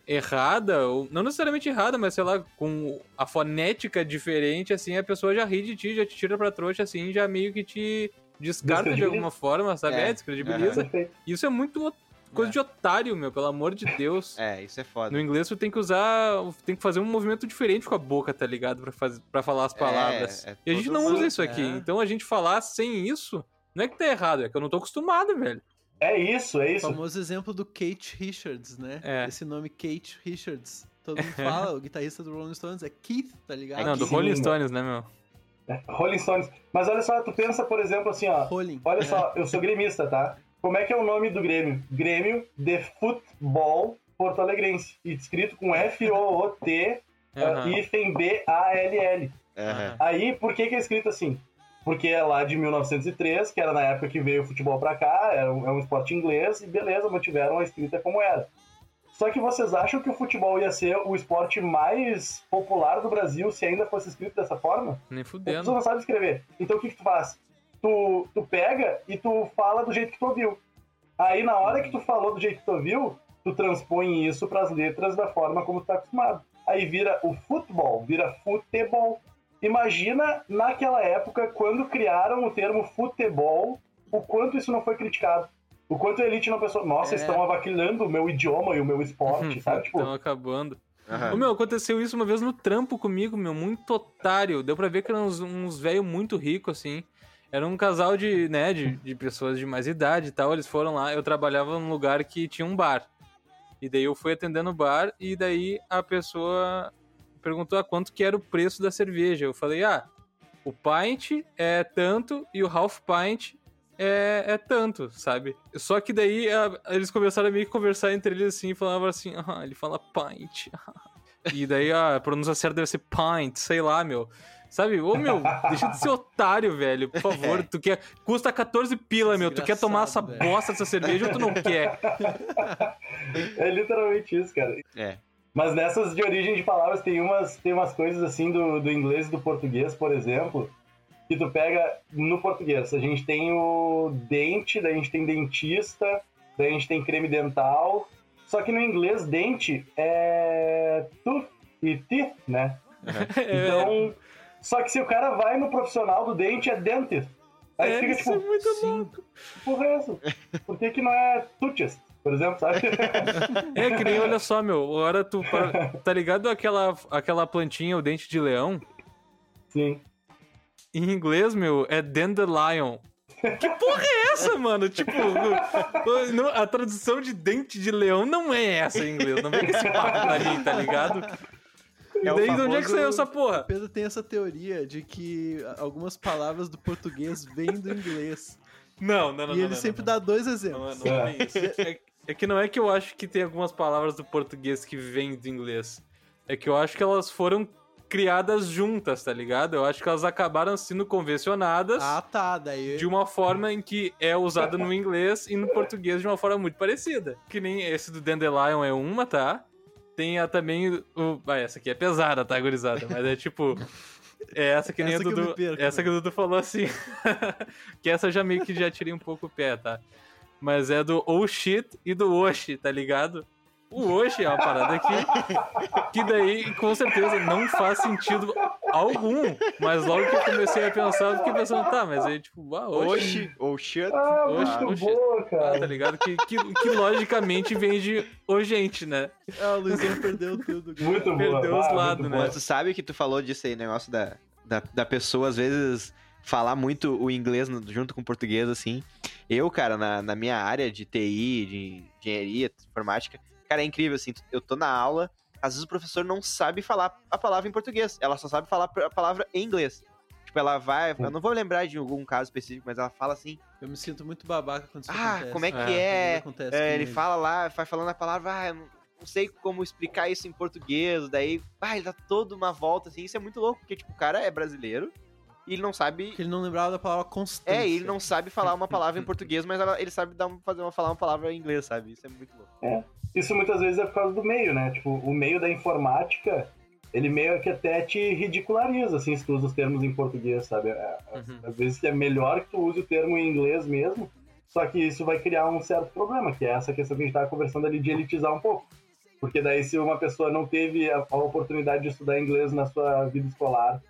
errada, ou não necessariamente errada, mas sei lá, com a fonética diferente, assim, a pessoa já ri de ti, já te tira pra trouxa, assim, já meio que te descarta de alguma forma, sabe? É, é descredibiliza. Uhum. Isso é muito coisa é. de otário, meu, pelo amor de Deus.
É, isso é foda.
No inglês tu tem que usar, tem que fazer um movimento diferente com a boca, tá ligado? Pra, fazer, pra falar as é, palavras. É, é e a gente não usa isso aqui. Então a gente falar sem isso, não é que tá errado, é que eu não tô acostumado, velho.
É isso, é isso.
O famoso exemplo do Kate Richards, né? É. Esse nome Kate Richards. Todo mundo [LAUGHS] fala, o guitarrista do Rolling Stones é Keith, tá ligado?
Não, do Sim, Rolling Stones, né, meu?
É, Rolling Stones. Mas olha só, tu pensa, por exemplo, assim, ó. Rolling. Olha é. só, eu sou gremista, tá? Como é que é o nome do Grêmio? Grêmio de Futebol Porto Alegrense. Escrito com F-O-O-T [LAUGHS] uhum. hífen B-A-L-L. Uhum. Aí, por que, que é escrito assim? Porque é lá de 1903, que era na época que veio o futebol pra cá, é um, é um esporte inglês, e beleza, mantiveram a escrita como era. Só que vocês acham que o futebol ia ser o esporte mais popular do Brasil se ainda fosse escrito dessa forma?
Nem fudendo.
Tu não sabe escrever. Então o que, que tu faz? Tu, tu pega e tu fala do jeito que tu ouviu. Aí na hora que tu falou do jeito que tu ouviu, tu transpõe isso para as letras da forma como tu tá acostumado. Aí vira o futebol, vira futebol. Imagina naquela época, quando criaram o termo futebol, o quanto isso não foi criticado. O quanto a elite não pensou, nossa, é. estão avacilhando o meu idioma e o meu esporte, [LAUGHS] sabe?
Tipo... Estão acabando. Uhum. meu, aconteceu isso uma vez no trampo comigo, meu, muito otário. Deu pra ver que eram uns, uns velhos muito ricos, assim. Era um casal de, né, de, de pessoas de mais idade e tal. Eles foram lá, eu trabalhava num lugar que tinha um bar. E daí eu fui atendendo o bar e daí a pessoa perguntou a quanto que era o preço da cerveja. Eu falei, ah, o pint é tanto e o half pint é, é tanto, sabe? Só que daí a, eles começaram a meio que conversar entre eles assim, e falavam assim, ah, ele fala pint. [LAUGHS] e daí a pronúncia certa deve ser pint, sei lá, meu. Sabe? Ô, meu, deixa de ser otário, velho, por favor. [LAUGHS] Tu quer. Custa 14 pila, meu. Tu quer tomar essa velho. bosta dessa cerveja ou tu não quer? [LAUGHS]
É literalmente isso, cara.
É.
Mas nessas de origem de palavras tem umas, tem umas coisas assim do, do inglês e do português, por exemplo, que tu pega no português. A gente tem o dente, daí a gente tem dentista, daí a gente tem creme dental. Só que no inglês, dente é tooth e teeth, né? É. Então, só que se o cara vai no profissional do dente, é dentist. Aí é, fica tipo, é muito louco. Porra, é essa? Por que, que não é toothest? Por exemplo, sabe? [LAUGHS]
É que nem, olha só, meu, agora tu. Tá ligado aquela, aquela plantinha, o dente de leão?
Sim.
Em inglês, meu, é dandelion. Que porra é essa, mano? Tipo, a tradução de dente de leão não é essa em inglês. Não vem com esse papo pra mim, tá ligado? É e daí, famoso... onde é que saiu essa porra?
O Pedro tem essa teoria de que algumas palavras do português vêm do inglês.
Não, não, não.
E
ele
não, sempre não, dá dois exemplos.
Não, não é isso. É, é que não é que eu acho que tem algumas palavras do português que vêm do inglês. É que eu acho que elas foram criadas juntas, tá ligado? Eu acho que elas acabaram sendo convencionadas.
Ah, tá. Daí...
De uma forma em que é usada no inglês e no português de uma forma muito parecida. Que nem esse do Dandelion é uma, tá? Tem a também. O... Ah, essa aqui é pesada, tá, gurizada? Mas é tipo. É essa que nem essa a Dudu. Perco, essa né? que o Dudu falou assim. [LAUGHS] que essa já meio que já tirei um pouco o pé, tá? Mas é do Oh Shit e do Oshi, tá ligado? O Oshi é uma parada que, que daí com certeza não faz sentido algum. Mas logo que eu comecei a pensar, eu fiquei pensando, tá, mas aí tipo, ah, Oshi.
Oshi.
Ah, Oshi, muito Oshi. boa, cara.
Ah, tá ligado? Que, que, que logicamente vem de o gente, né?
Ah, o Luizão perdeu tudo.
Cara. Muito
boa. Perdeu os ah, lados, né?
Tu sabe que tu falou disso aí, negócio da, da, da pessoa, às vezes falar muito o inglês junto com o português, assim. Eu, cara, na, na minha área de TI, de engenharia, informática, Cara, é incrível, assim, eu tô na aula, às vezes o professor não sabe falar a palavra em português, ela só sabe falar a palavra em inglês. Tipo, ela vai, eu não vou lembrar de algum caso específico, mas ela fala assim.
Eu me sinto muito babaca quando isso
ah,
acontece.
Ah, como é que é? é, é ele fala lá, vai falando a palavra, ah, eu não, não sei como explicar isso em português, daí, ah, ele dá toda uma volta, assim, isso é muito louco, porque, tipo, o cara é brasileiro, e ele não sabe.
Porque ele não lembrava da palavra constância.
É, ele não sabe falar uma palavra em português, mas ele sabe dar, fazer uma, falar uma palavra em inglês, sabe? Isso é muito louco.
É isso muitas vezes é por causa do meio, né? Tipo, o meio da informática, ele meio que até te ridiculariza, assim, se tu usa os termos em português, sabe? É, uhum. Às vezes é melhor que tu use o termo em inglês mesmo, só que isso vai criar um certo problema, que é essa questão que a gente estava conversando ali de elitizar um pouco. Porque daí se uma pessoa não teve a, a oportunidade de estudar inglês na sua vida escolar,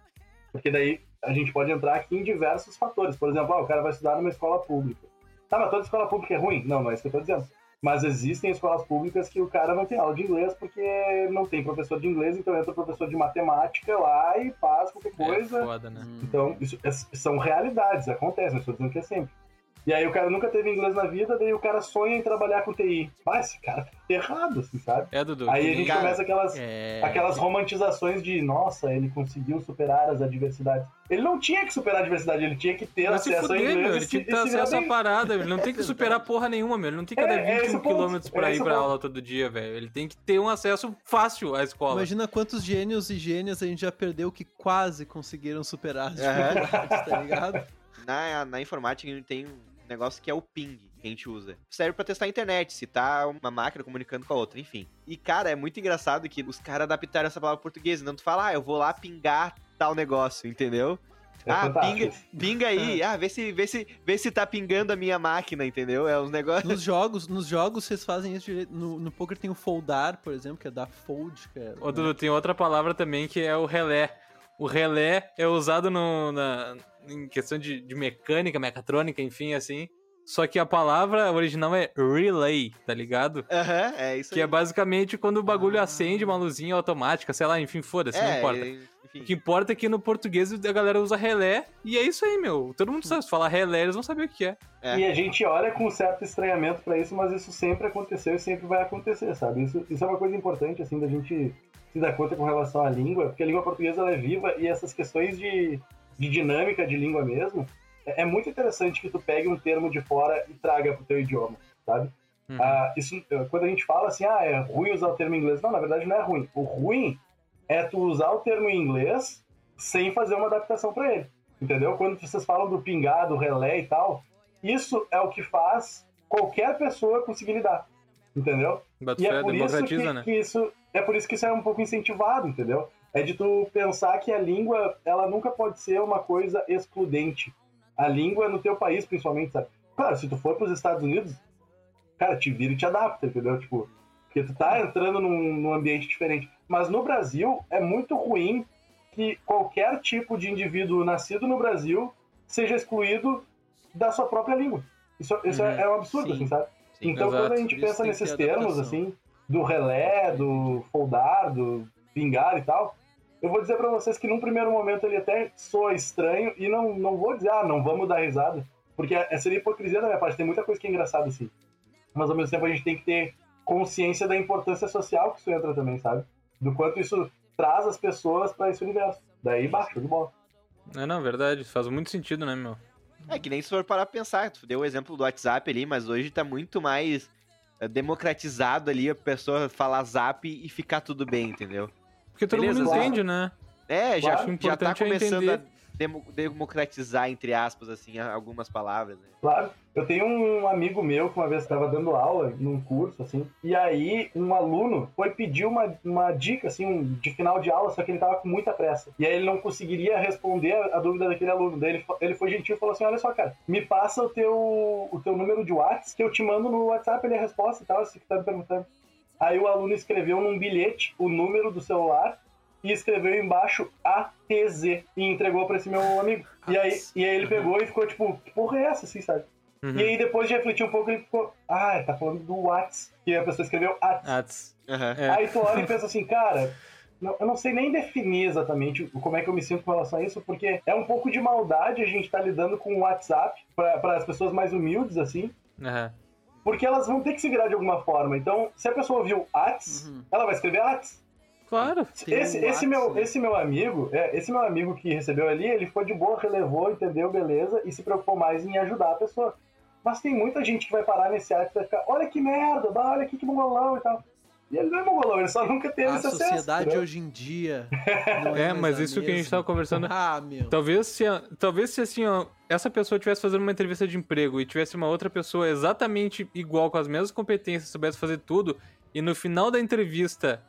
porque daí a gente pode entrar aqui em diversos fatores. Por exemplo, ah, o cara vai estudar numa escola pública. Tá, mas toda escola pública é ruim? Não, não é isso que eu tô dizendo Mas existem escolas públicas que o cara não tem aula de inglês porque não tem professor de inglês, então entra professor de matemática lá e faz qualquer
É
coisa.
foda, né?
Então, isso é- são realidades, acontece, não estou dizendo que é sempre. E aí o cara nunca teve inglês na vida, daí o cara sonha em trabalhar com TI. Mas esse cara tá errado, assim, sabe?
É, Dudu.
Aí a gente
Cara,
começa aquelas,
É...
aquelas romantizações de, nossa, ele conseguiu superar as adversidades. Ele não tinha que superar a adversidade, ele tinha que ter
se
acesso a inglês
meu. Ele tinha que ter acesso à parada. Ele não tem que superar [LAUGHS] porra nenhuma, meu. Ele não tem que andar
É, é esse
21
o ponto.
km pra
É
ir pra
ponto.
aula todo dia, velho. Ele tem que ter um acesso fácil à escola.
Imagina quantos gênios e gênias a gente já perdeu que quase conseguiram superar as dificuldades, tá ligado? [LAUGHS]
Na, na informática a gente tem negócio que é o ping que a gente usa. Serve pra testar a internet, se tá uma máquina comunicando com a outra, enfim. E, cara, é muito engraçado que os caras adaptaram essa palavra portuguesa. Não tu fala, ah, eu vou lá pingar tal negócio, entendeu?
É
ah, pinga, pinga aí. [LAUGHS] Ah, vê se, vê, se, vê se tá pingando a minha máquina, entendeu? É uns negócios.
Nos jogos, nos jogos vocês fazem isso direito. No, no poker tem o foldar, por exemplo, que é dar fold, que é,
Ô, Dudu, tem outra palavra também que é o relé. O relé é usado no, na, em questão de, de mecânica, mecatrônica, enfim, assim. Só que a palavra original é relay, tá ligado?
Aham, é isso
Que
aí.
é basicamente quando o bagulho acende uma luzinha automática, sei lá, enfim, foda-se, não
É,
importa.
é, enfim.
O que importa é que no português a galera usa relé, e é isso aí, meu. Todo mundo sabe, se falar relé, eles vão saber o que é.
É.
E a gente olha com um certo estranhamento pra isso, mas isso sempre aconteceu e sempre vai acontecer, sabe? Isso, isso é uma coisa importante, assim, da gente se dar conta com relação à língua, porque a língua portuguesa ela é viva e essas questões de, de dinâmica de língua mesmo, é, é muito interessante que tu pegue um termo de fora e traga pro teu idioma, sabe?
Uhum.
Ah, isso, quando a gente fala assim, ah, é ruim usar o termo em inglês, não, na verdade não é ruim. O ruim é tu usar o termo em inglês sem fazer uma adaptação para ele, entendeu? Quando vocês falam do pingado, relé e tal, isso é o que faz qualquer pessoa conseguir lidar, entendeu?
Bato
E é por isso que,
né?
que isso é por isso que isso é um pouco incentivado, entendeu? É de tu pensar que a língua ela nunca pode ser uma coisa excludente. A língua no teu país, principalmente, sabe? Claro, se tu for para os Estados Unidos, cara, te vira e te adapta, entendeu? Tipo, porque tu tá entrando num, num ambiente diferente. Mas no Brasil é muito ruim que qualquer tipo de indivíduo nascido no Brasil seja excluído da sua própria língua. Isso, isso
Uhum.
é, é um absurdo,
Sim.
assim, sabe?
Sim.
Então,
Exato.
quando a gente pensa nesses
ter
termos, assim, do relé, do foldar, do pingar e tal, eu vou dizer pra vocês que num primeiro momento ele até soa estranho e não, não vou dizer, ah, não vamos dar risada, porque é- seria hipocrisia da minha parte, tem muita coisa que é engraçada, assim. Mas ao mesmo tempo a gente tem que ter consciência da importância social que isso entra também, sabe? Do quanto isso traz as pessoas pra esse universo. Daí baixa, de bola.
É, não, verdade. Faz muito sentido, né, meu?
É que nem se for parar pra pensar, tu deu o exemplo do WhatsApp ali, mas hoje tá muito mais é, democratizado ali a pessoa falar zap e ficar tudo bem, entendeu?
Porque todo
Beleza,
mundo
claro.
entende, né?
É, já,
Claro,
já tá
é
começando
entender.
a democratizar, entre aspas, assim, algumas palavras, né?
Claro. Eu tenho um amigo meu que uma vez estava dando aula num curso, assim, e aí um aluno foi pedir uma, uma dica, assim, de final de aula, só que ele tava com muita pressa. E aí ele não conseguiria responder a, dúvida daquele aluno. Daí ele, ele foi gentil e falou assim, olha só, cara, me passa o teu, o teu número de WhatsApp, que eu te mando no WhatsApp ele a resposta e tal, se que tá me perguntando. Aí o aluno escreveu num bilhete o número do celular e escreveu embaixo ATZ e entregou pra esse meu amigo. E aí, e aí ele pegou e ficou tipo, que porra é essa, assim, sabe?
Uhum.
E aí depois de refletir um pouco, ele ficou, ah, tá falando do Whats, que a pessoa escreveu Ats.
Tss.
Aham.
É.
Aí tu olha e pensa assim, cara, não- eu não sei nem definir exatamente como é que eu me sinto com relação a isso, porque é um pouco de maldade a gente tá lidando com o WhatsApp para as pessoas mais humildes, assim,
Aham.
porque elas vão ter que se virar de alguma forma. Então, se a pessoa ouviu Ats,
Uhum.
ela vai escrever Ats.
Claro.
Esse,
o
esse, meu,
né?
esse meu amigo, é, esse meu amigo que recebeu ali, ele foi de boa, relevou, entendeu, beleza, e se preocupou mais em ajudar a pessoa. Mas tem muita gente que vai parar nesse ato e vai ficar, olha que merda, bah, olha aqui que mongolão e tal. E ele não é mongolão, ele só nunca teve
A
esse acesso.
sociedade
entendeu?
hoje em dia. [LAUGHS] não
É,
mais
mas
a
isso que a gente
mesma.
tava conversando.
Ah, meu.
Talvez se, a- talvez se assim, ó, essa pessoa estivesse fazendo uma entrevista de emprego e tivesse uma outra pessoa exatamente igual, com as mesmas competências, soubesse fazer tudo, e no final da entrevista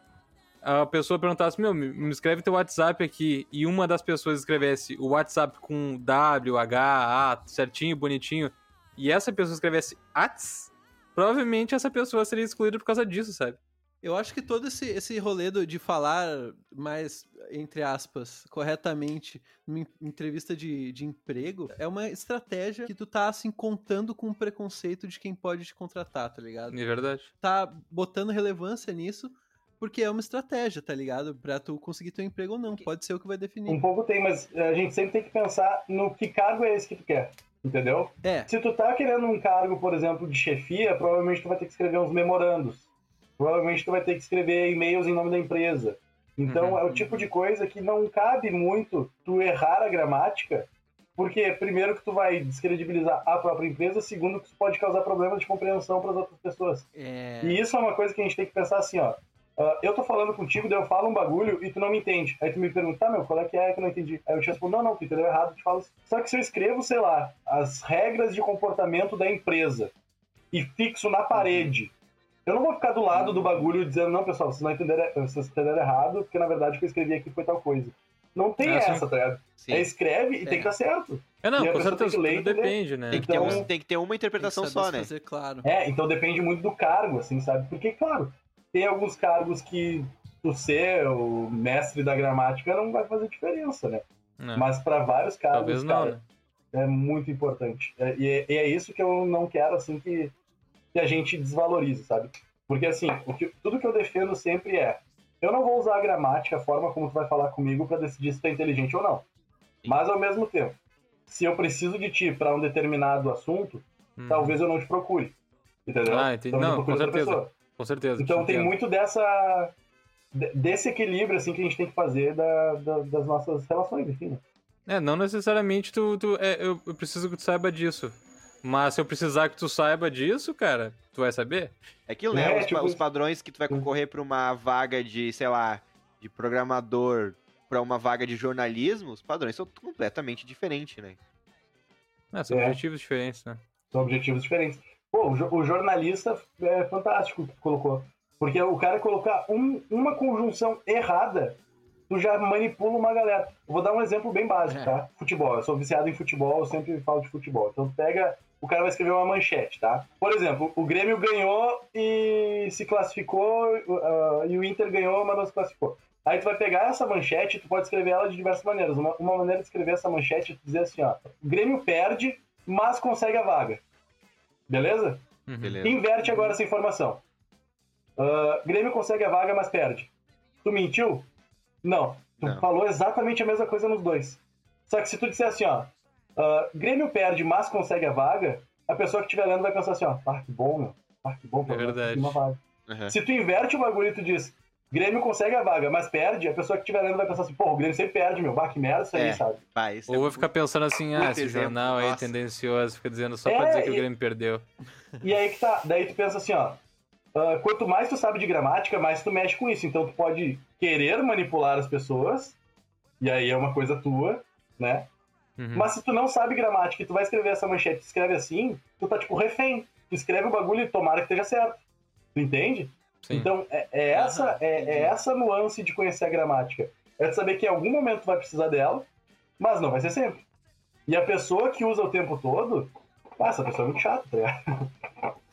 a pessoa perguntasse, meu, me me escreve teu WhatsApp aqui, e uma das pessoas escrevesse o WhatsApp com W, H, A, certinho, bonitinho, e essa pessoa escrevesse ATS, provavelmente essa pessoa seria excluída por causa disso, sabe?
Eu acho que todo esse, esse rolê de falar mais, entre aspas, corretamente numa entrevista de, de emprego é uma estratégia que tu tá, assim, contando com o preconceito de quem pode te contratar, tá ligado?
É verdade.
Tá botando relevância nisso porque é uma estratégia, tá ligado? Pra tu conseguir teu emprego ou não. Pode ser o que vai definir.
Um pouco tem, mas a gente sempre tem que pensar no que cargo é esse que tu quer. Entendeu?
É.
Se tu tá querendo um cargo, por exemplo, de chefia, provavelmente tu vai ter que escrever uns memorandos. Provavelmente tu vai ter que escrever e-mails em nome da empresa. Então uhum. é o tipo de coisa que não cabe muito tu errar a gramática, porque primeiro que tu vai descredibilizar a própria empresa, segundo que tu pode causar problemas de compreensão para as outras pessoas.
É...
E isso é uma coisa que a gente tem que pensar assim, ó. Uh, eu tô falando contigo, daí eu falo um bagulho e tu não me entende. Aí tu me pergunta, tá, meu, qual é que é que eu não entendi? Aí eu te respondo, não, não, tu entendeu errado, eu te falo assim. Só que se eu escrevo, sei lá, as regras de comportamento da empresa e fixo na parede, eu não vou ficar do lado do bagulho dizendo, não, pessoal, vocês não entenderam, vocês entenderam errado, porque na verdade o que eu escrevi aqui foi tal coisa. Não tem é, essa, tá ligado? É escreve e é. tem que estar certo.
É, não, com certeza, ler, depende, né?
Tem que, então, ter um, tem que ter uma interpretação só, né?
Fazer, claro.
É, então depende muito do cargo, assim, sabe? Porque, claro, tem alguns cargos que tu ser o mestre da gramática não vai fazer diferença, né? Não. É. Mas para vários cargos,
Talvez não, cara,
né? é muito importante. É, e, é, e, é, isso que eu não quero, assim, que, que a gente desvalorize, sabe? Porque, assim, o que, tudo que eu defendo sempre é eu não vou usar a gramática, a forma como tu vai falar comigo para decidir se tu é inteligente ou não. Mas, ao mesmo tempo, se eu preciso de ti para um determinado assunto, hum. talvez eu não te procure. Entendeu?
Ah, entendi. Então, não, com certeza. Com certeza.
Então tem muito dessa desse equilíbrio assim que a gente tem que fazer da, da, das nossas relações, enfim. Né?
É, não necessariamente tu, tu é, eu, eu, preciso que tu saiba disso. Mas se eu precisar que tu saiba disso, cara, tu vai saber?
É aquilo, né? É, os, tipo... os, padrões que tu vai concorrer para uma vaga de, sei lá, de programador para uma vaga de jornalismo, os padrões são completamente diferentes, né?
É, são é. objetivos diferentes, né?
São objetivos diferentes. Pô, o jornalista é fantástico que colocou. Porque o cara colocar um, uma conjunção errada, tu já manipula uma galera. vou dar um exemplo bem básico, é. tá? Futebol. Eu sou viciado em futebol, eu sempre falo de futebol. Então pega, o cara vai escrever uma manchete, tá? Por exemplo, o Grêmio ganhou e se classificou, uh, e o Inter ganhou, mas não se classificou. Aí tu vai pegar essa manchete, tu pode escrever ela de diversas maneiras. Uma, uma maneira de escrever essa manchete é dizer assim, ó, o Grêmio perde, mas consegue a vaga. Beleza?
Uhum. Beleza.
Inverte agora essa informação. Uh, Grêmio consegue a vaga, mas perde. Tu mentiu? Não. Tu Não. falou exatamente a mesma coisa nos dois. Só que se tu disser assim, ó, uh, Grêmio perde, mas consegue a vaga, a pessoa que estiver lendo vai pensar assim, ó, ah, que bom, meu. Ah, que bom,
é verdade.
Uma vaga. Uhum. Se tu inverte o bagulho e tu diz, Grêmio consegue a vaga, mas perde, a pessoa que estiver lendo vai pensar assim, pô, o Grêmio sempre perde, meu. Bah, que merda isso aí, é, sabe?
Bah, isso Ou é vai ficar pensando assim, ah, esse exemplo, jornal aí tendencioso, fica dizendo só é, pra dizer que e... o Grêmio perdeu.
E aí que tá, daí tu pensa assim, ó, uh, quanto mais tu sabe de gramática, mais tu mexe com isso. Então tu pode querer manipular as pessoas, e aí é uma coisa tua, né? Uhum. Mas se tu não sabe gramática e tu vai escrever essa manchete, escreve assim, tu tá tipo refém. Tu escreve o bagulho e tomara que esteja certo. Tu entende? Sim. Então, é, é essa, é, é, essa nuance de conhecer a gramática. É de saber que em algum momento tu vai precisar dela, mas não vai ser sempre. E a pessoa que usa o tempo todo, ah, essa pessoa é muito chata, tá ligado? [LAUGHS]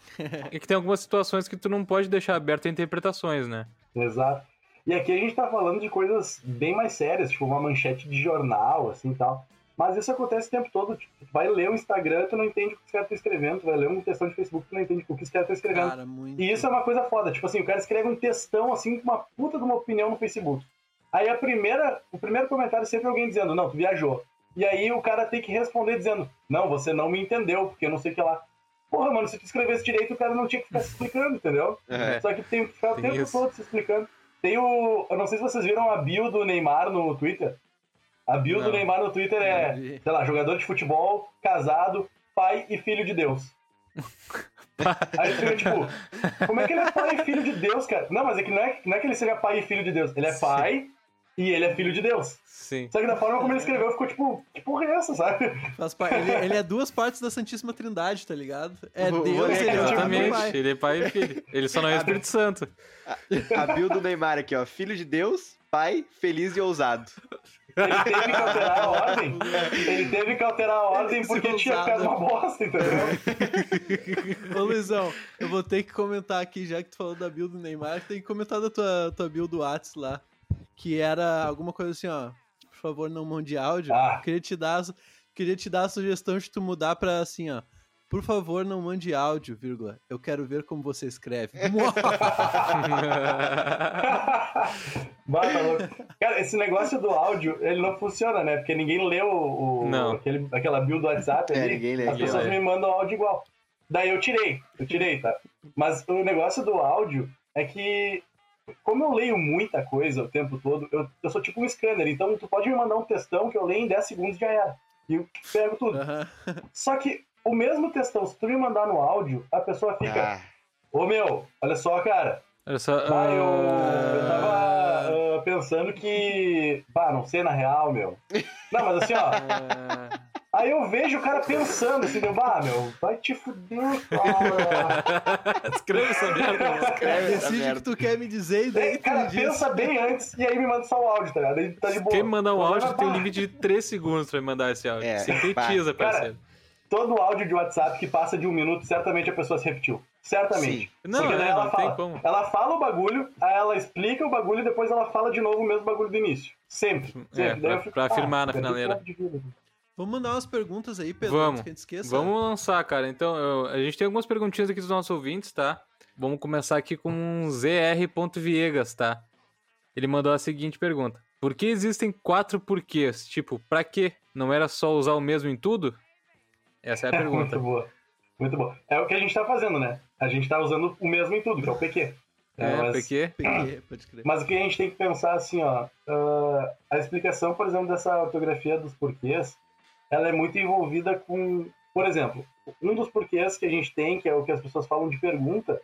É que tem algumas situações que tu não pode deixar aberto a interpretações, né?
Exato. E aqui a gente tá falando de coisas bem mais sérias, tipo uma manchete de jornal, assim e tal. Mas isso acontece o tempo todo. Tipo, tu vai ler o Instagram, tu não entende o que os caras estão escrevendo. Tu vai ler um textão de Facebook, tu não entende o que os caras estão escrevendo.
Cara, muito...
E isso é uma coisa foda. Tipo assim, o cara escreve um textão, assim, com uma puta de uma opinião no Facebook. Aí a primeira, o primeiro comentário é sempre alguém dizendo, não, tu viajou. E aí o cara tem que responder dizendo, não, você não me entendeu, porque eu não sei o que lá. Porra, mano, se tu escrevesse direito, o cara não tinha que ficar se explicando, entendeu? É. Só que tem que ficar o tempo isso. todo se explicando. Tem o. Eu não sei se vocês viram a bio do Neymar no Twitter. A bio não. do Neymar no Twitter é, sei lá, jogador de futebol, casado, pai e filho de Deus. [LAUGHS] Aí fica tipo, como é que ele é pai e filho de Deus, cara? Não, mas é que não é, não é que ele seja pai e filho de Deus. Ele é pai e ele é filho de Deus.
Sim.
Só que da forma como ele escreveu ficou tipo, que porra é essa, sabe?
Ele, ele, é duas partes da Santíssima Trindade, tá ligado? É Deus, ele é
Exatamente, pai. ele é pai e filho. Ele só não é Espírito Santo.
A, a bio do Neymar aqui, ó. Filho de Deus, pai, feliz e ousado.
Ele teve que alterar a ordem. Ele teve que alterar a ordem porque tinha ficado uma bosta, entendeu?
Ô Luizão, eu vou ter que comentar aqui, já que tu falou da build do Neymar, tem que comentar da tua, tua build do Whats lá. Que era alguma coisa assim, ó. Por favor, não mande áudio.
Ah.
Queria te dar, queria te dar a sugestão de tu mudar pra assim, ó. Por favor, não mande áudio, vírgula. Eu quero ver como você escreve. [LAUGHS] [LAUGHS] [LAUGHS]
Bah, tá louco. Cara, esse negócio do áudio, ele não funciona, né? Porque ninguém leu o, o-
Não.
aquele, aquela build do WhatsApp
É,
ali.
ninguém lê,
As
ninguém
pessoas
lê.
me mandam áudio igual. Daí eu tirei, eu tirei, tá? Mas o negócio do áudio é que, como eu leio muita coisa o tempo todo, eu, eu sou tipo um scanner, então tu pode me mandar um textão que eu leio em 10 segundos e já era. E eu pego tudo.
Aham.
Só que o mesmo textão, se tu me mandar no áudio, a pessoa fica,
Ah,
ô meu, olha só, cara,
Olha só.
ah, eu, eu tava pensando que. Bah, não sei na real, meu. Não, mas assim, ó. [LAUGHS] Aí eu vejo o cara pensando assim, deu, bah, meu, vai te fuder, cara.
Escreve essa merda. mano.
escreve
Decide o que tu quer me dizer e daí tu
cara, pensa bem antes e aí me manda só o áudio, tá ligado? Aí tá de boa.
Quem me mandar um áudio tem um limite de 3 segundos pra me mandar esse áudio.
É,
Sintetiza,
Cara,
parceiro.
Todo áudio de WhatsApp que passa de um minuto, certamente a pessoa se repetiu. Certamente.
Não,
Porque daí
é,
ela
não
fala,
tem como.
Ela fala o bagulho, aí ela explica o bagulho e depois ela fala de novo o mesmo bagulho do início. Sempre. sempre.
É, pra-
eu fico,
pra
ah,
afirmar na
perdi
finaleira.
vida.
Vamos mandar umas perguntas aí, Pedro,
Vamos.
que a gente esqueça.
Vamos lançar, cara. Então, eu- a gente tem algumas perguntinhas aqui dos nossos ouvintes, tá? Vamos começar aqui com um ZR.viegas, tá? Ele mandou a seguinte pergunta: Por que existem quatro porquês? Tipo, pra quê? Não era só usar o mesmo em tudo? Essa é a [LAUGHS] pergunta.
Muito boa. Muito boa. É o que a gente tá fazendo, né? A gente tá usando o mesmo em tudo, que é o PQ.
É,
mas,
PQ?
Pode crer.
mas o que a gente tem que pensar assim, ó. ah, a explicação, por exemplo, dessa ortografia dos porquês, ela é muito envolvida com. Por exemplo, um dos porquês que a gente tem, que é o que as pessoas falam de pergunta,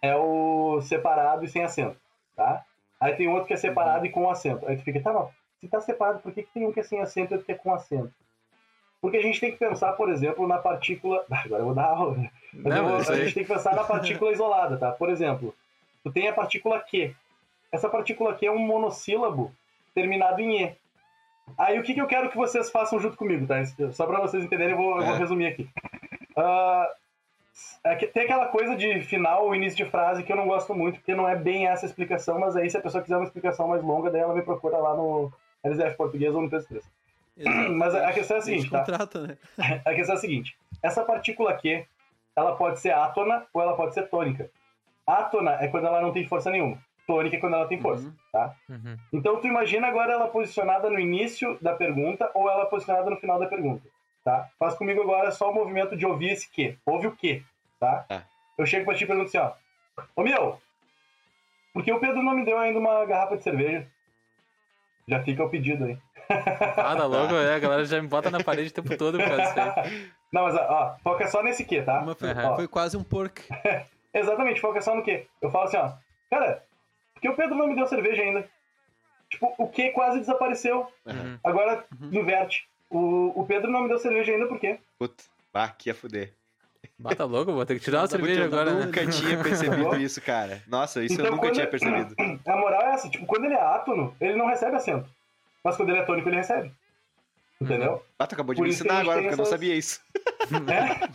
é o separado e sem acento, tá? Aí tem outro que é separado e com acento. Aí tu fica, tá, mas se tá separado, por que, que tem um que é sem acento e outro que é com acento? Porque a gente tem que pensar, por exemplo, na partícula. [LAUGHS] Agora eu vou dar aula. né? Mas
Não,
vou- a gente tem que pensar na partícula isolada, tá? Por exemplo, tu tem a partícula Q. Essa partícula Q é um monossílabo terminado em E. Aí o que, que eu quero que vocês façam junto comigo, tá? Só pra vocês entenderem, eu vou, eu vou
É.
resumir aqui. É que tem aquela coisa de final ou início de frase que eu não gosto muito, porque não é bem essa explicação, mas aí se a pessoa quiser uma explicação mais longa, daí ela me procura lá no LZF Português ou no P3. Mas a questão é a seguinte, tá?
contrata, né?
A questão é a seguinte: essa partícula Q, ela pode ser átona ou ela pode ser tônica. Átona é quando ela não tem força nenhuma. Tônica é quando ela tem força,
Uhum.
tá?
Uhum.
Então tu imagina agora ela posicionada no início da pergunta ou ela posicionada no final da pergunta, tá? Faz comigo agora só o movimento de ouvir esse Q. Ouve o Q, tá?
Tá.
Eu chego pra ti e pergunto assim, ó. Ô meu, por que o Pedro não me deu ainda uma garrafa de cerveja? Já fica o pedido aí.
Ah, tá louco, é, a galera já me bota na parede o tempo todo por causa disso.
Não, mas ó, foca só nesse Q, tá?
Uma foi,
Aham.
foi quase um porco. [LAUGHS]
Exatamente, foca só no quê? Eu falo assim, ó, cara, por que o Pedro não me deu cerveja ainda? Tipo, o que quase desapareceu.
Uhum.
Agora
Uhum.
inverte. O, o Pedro não me deu cerveja ainda por quê?
Puta, bah, que ia fuder.
Bata louco, vou ter que tirar uma
Dá pra
cerveja agora,
um-
né?
Nunca tinha [LAUGHS] percebido isso, cara. Nossa, isso eu
Então,
nunca
quando-
tinha percebido. [CLEARS THROAT]
A moral é essa, tipo, quando ele é átono, ele não recebe acento. Mas quando ele é tônico, ele recebe. Entendeu?
Ah, tu acabou de
Por
me
que
ensinar agora, porque eu não
essas-
sabia isso. [LAUGHS]
É?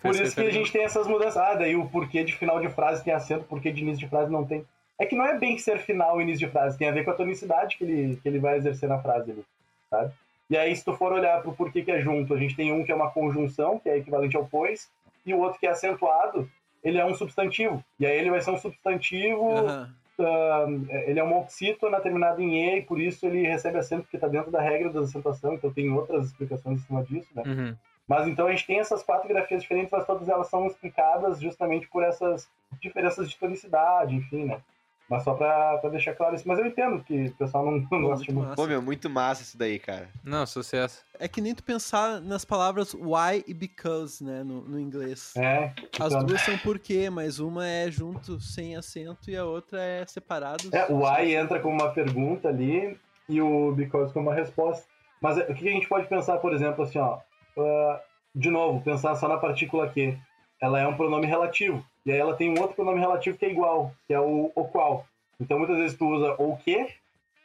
Por isso que a gente tem essas mudanças. Ah, daí o porquê de final de frase tem acento, porquê de início de frase não tem. É que não é bem ser final e início de frase, tem a ver com a tonicidade que ele, que ele vai exercer na frase ali, sabe? E aí, se tu for olhar pro porquê que é junto, a gente tem um que é uma conjunção, que é equivalente ao pois, e o outro que é acentuado, ele é um substantivo. E aí ele vai ser um substantivo,
Aham.
Ah, ele é uma oxítona terminada em E, e por isso ele recebe acento, porque tá dentro da regra da acentuação, então tem outras explicações em cima disso, né?
Uhum.
Mas então a gente tem essas quatro grafias diferentes, mas todas elas são explicadas justamente por essas diferenças de tonicidade, enfim, né? Mas só pra, pra deixar claro isso. Mas eu entendo que o pessoal não, não
Pô,
gosta
muito.
Pô, meu, muito massa isso daí, cara.
Não, sucesso.
É que nem tu pensar nas palavras why e because, né, no, no inglês.
É,
As
então-
duas são porquê, mas uma é junto sem acento e a outra é separado.
é, o why entra como uma pergunta ali e o because como uma resposta. Mas é, o que a gente pode pensar, por exemplo, assim, ó. ah, de novo, pensar só na partícula Q. Ela é um pronome relativo. E aí ela tem um outro pronome relativo que é igual, que é o, o qual. Então muitas vezes tu usa ou que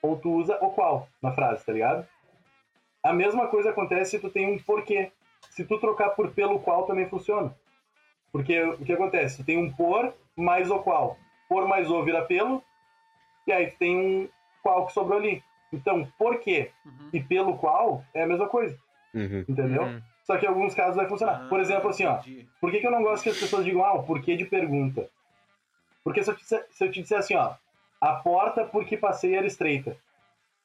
ou tu usa o qual na frase, tá ligado? A mesma coisa acontece se tu tem um porquê. Se tu trocar por pelo qual também funciona. Porque o que acontece? Tu tem um por mais o qual. Por mais o vira pelo, e aí tu tem um qual que sobrou ali. Então, por quê
Uhum.
e pelo qual é a mesma coisa,
Uhum.
entendeu?
Uhum.
Só que em alguns casos vai funcionar. Por
Ah,
exemplo, assim, ó, por que, que eu não gosto que as pessoas digam, ah, o porquê de pergunta? Porque se eu, te, disser- se eu te disser assim, ó, a porta porque passei era estreita.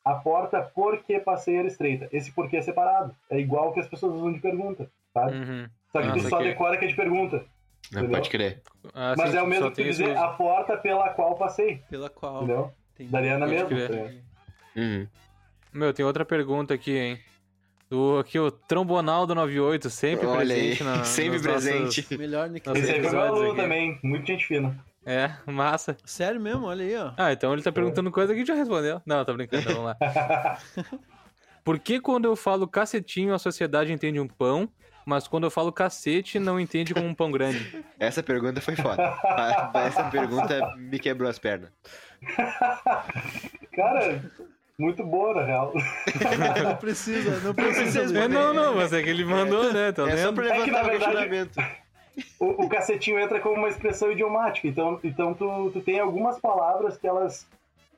A porta porque passei era estreita. Esse porquê é separado. É igual que as pessoas usam de pergunta, sabe?
Uhum.
Só que tu
Nossa,
só
que-
decora que é de pergunta.
Não,
Entendeu?
pode crer.
Ah,
Mas
sim,
é o mesmo que
tem
dizer a porta pela qual passei,
Pela qual.
entendeu?
Entendi.
Daria na mesma. né?
Uhum.
Meu, tem outra pergunta aqui, hein? Do, aqui o Trombonaldo 98, sempre
Olha aí,
presente na, [LAUGHS]
sempre
nos nossos-
presente.
Melhor nick.
Nossa,
Esse foi meu aluno também, muito gente fina.
É, massa.
Sério mesmo? Olha aí, ó.
Ah, então ele tá perguntando coisa que já respondeu. Não, tá brincando, vamos lá. [LAUGHS] Por que quando eu falo cacetinho a sociedade entende um pão, mas quando eu falo cacete não entende como um pão grande?
Essa pergunta foi foda. [LAUGHS] Essa pergunta me quebrou as pernas.
Cara, muito boa, na real. [LAUGHS]
Não precisa, não precisa.
É, não, não, mas é que ele mandou, né? Tá
é só pra
É que, na
levantar o
verdade,
questionamento.
o, o cacetinho entra como uma expressão idiomática. Então, então tu, tu tem algumas palavras que elas,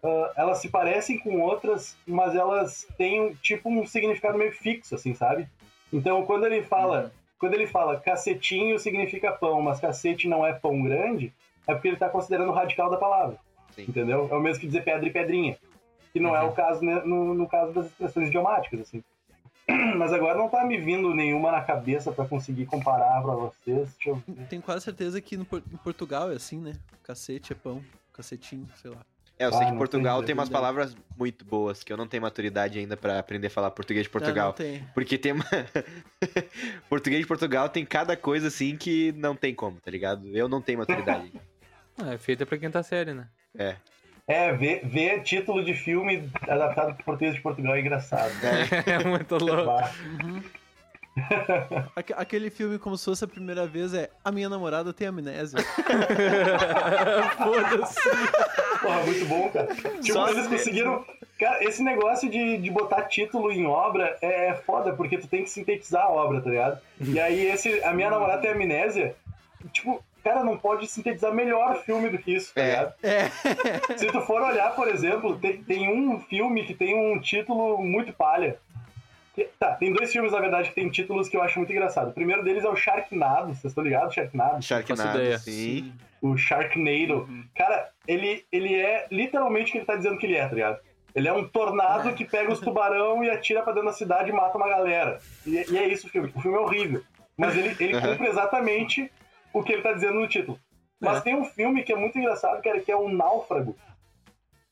ah, elas se parecem com outras, mas elas têm tipo um significado meio fixo, assim, sabe? Então, quando ele fala, quando ele fala cacetinho significa pão, mas cacete não é pão grande, é porque ele está considerando o radical da palavra.
Sim.
Entendeu? É o mesmo que dizer pedra e pedrinha. Que não é o caso né, no, no caso das expressões idiomáticas, assim. [CLEARS THROAT] Mas agora não tá me vindo nenhuma na cabeça para conseguir comparar para vocês. Deixa eu ver.
Tenho quase certeza que no, em Portugal é assim, né? Cacete é pão, cacetinho, sei lá.
É, eu sei
Ah,
que
não
Portugal
tem,
tem umas palavras muito boas, que eu não tenho maturidade ainda pra aprender a falar português de
Não,
Portugal.
não tem.
Porque tem uma... [LAUGHS] português de Portugal tem cada coisa assim que não tem como, tá ligado? Eu não tenho maturidade. [LAUGHS]
Ah, é feita pra quinta série, né?
É.
É, ver, ver título de filme adaptado para português de Portugal é engraçado.
É [LAUGHS] muito louco.
Bah, [LAUGHS]
Aque- Aquele filme, como se fosse a primeira vez, é A Minha Namorada Tem Amnésia. [LAUGHS]
Foda-se.
Porra, muito bom, cara. Tipo,
Só
eles
se-
conseguiram. Cara, esse negócio de, de botar título em obra é foda, porque tu tem que sintetizar a obra, tá ligado? E aí, esse, a minha namorada tem amnésia. Tipo, cara, não pode sintetizar melhor filme do que isso, tá
É.
ligado?
É.
Se tu for olhar, por exemplo, tem, tem um filme que tem um título muito palha. Que- tá, tem dois filmes, na verdade, que tem títulos que eu acho muito engraçado. O primeiro deles é o Sharknado, vocês estão ligados? Sharknado?
Sharknado, sim.
O Sharknado. Cara, ele, ele é literalmente o que ele tá dizendo que ele é, tá ligado? Ele é um tornado que pega os tubarão e atira pra dentro da cidade e mata uma galera. E, e é isso o filme. O filme é horrível. Mas ele, ele
Aham.
cumpre exatamente o que ele tá dizendo no título. Mas
É.
tem um filme que é muito engraçado, cara, que é o Náufrago.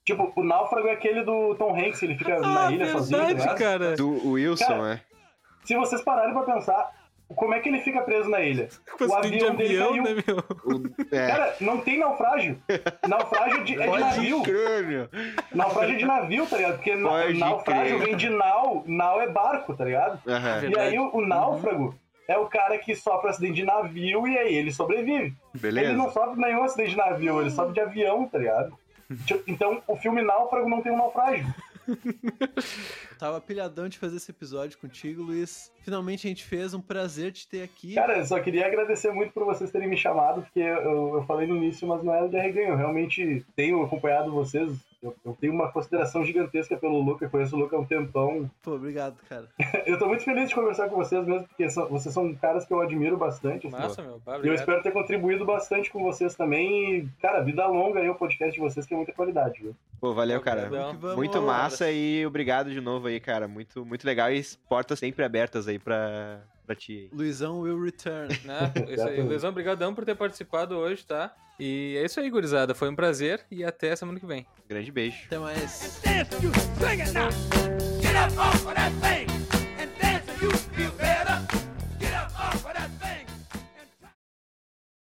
Tipo, o Náufrago é aquele do Tom Hanks, ele fica [LAUGHS] na
Ah,
ilha sozinho, tá
verdade,
ligado?
cara.
Do Wilson,
Cara,
é.
Se vocês pararem pra pensar, como é que ele fica preso na ilha? [LAUGHS] O
acidente de
avião dele
avião,
caiu.
né, meu?
O- é.
Cara, não tem naufrágio. [LAUGHS] Naufrágio de, é de navio.
meu.
Naufrágio de navio, tá ligado? Porque na-
Pode
naufrágio
crer.
vem de nau, nau é barco, tá ligado? E
Verdade.
aí o, o náufrago é o cara que sofre acidente de navio e aí ele sobrevive. Ele não
beleza.
sofre nenhum acidente de navio, ele sofre de avião, tá ligado? [LAUGHS] Então o filme Náufrago não tem um naufrágio. [LAUGHS]
Eu tava pilhadão de fazer esse episódio contigo, Luiz. Finalmente a gente fez, um prazer te ter aqui.
Cara, eu só queria agradecer muito por vocês terem me chamado, porque eu, eu falei no início, mas não era de arreganho. Eu realmente tenho acompanhado vocês. Eu, eu tenho uma consideração gigantesca pelo Luca, eu conheço o Luca há um tempão.
Pô, obrigado, cara. [LAUGHS]
Eu tô muito feliz de conversar com vocês mesmo, porque são- vocês são caras que eu admiro bastante. assim.
Massa, meu. Pá,
E eu
obrigado.
espero ter contribuído bastante com vocês também. E, cara, vida longa aí o podcast de vocês, que é muita qualidade, viu?
Pô, valeu, cara.
Vamos.
Muito massa e obrigado de novo aí, cara. Muito, muito legal e portas sempre abertas aí pra, pra ti.
Luizão will return. [LAUGHS]
Né? Isso aí. Luizão, obrigadão por ter participado hoje, tá? E é isso aí, gurizada. Foi um prazer e até semana que vem.
Grande beijo.
Até mais.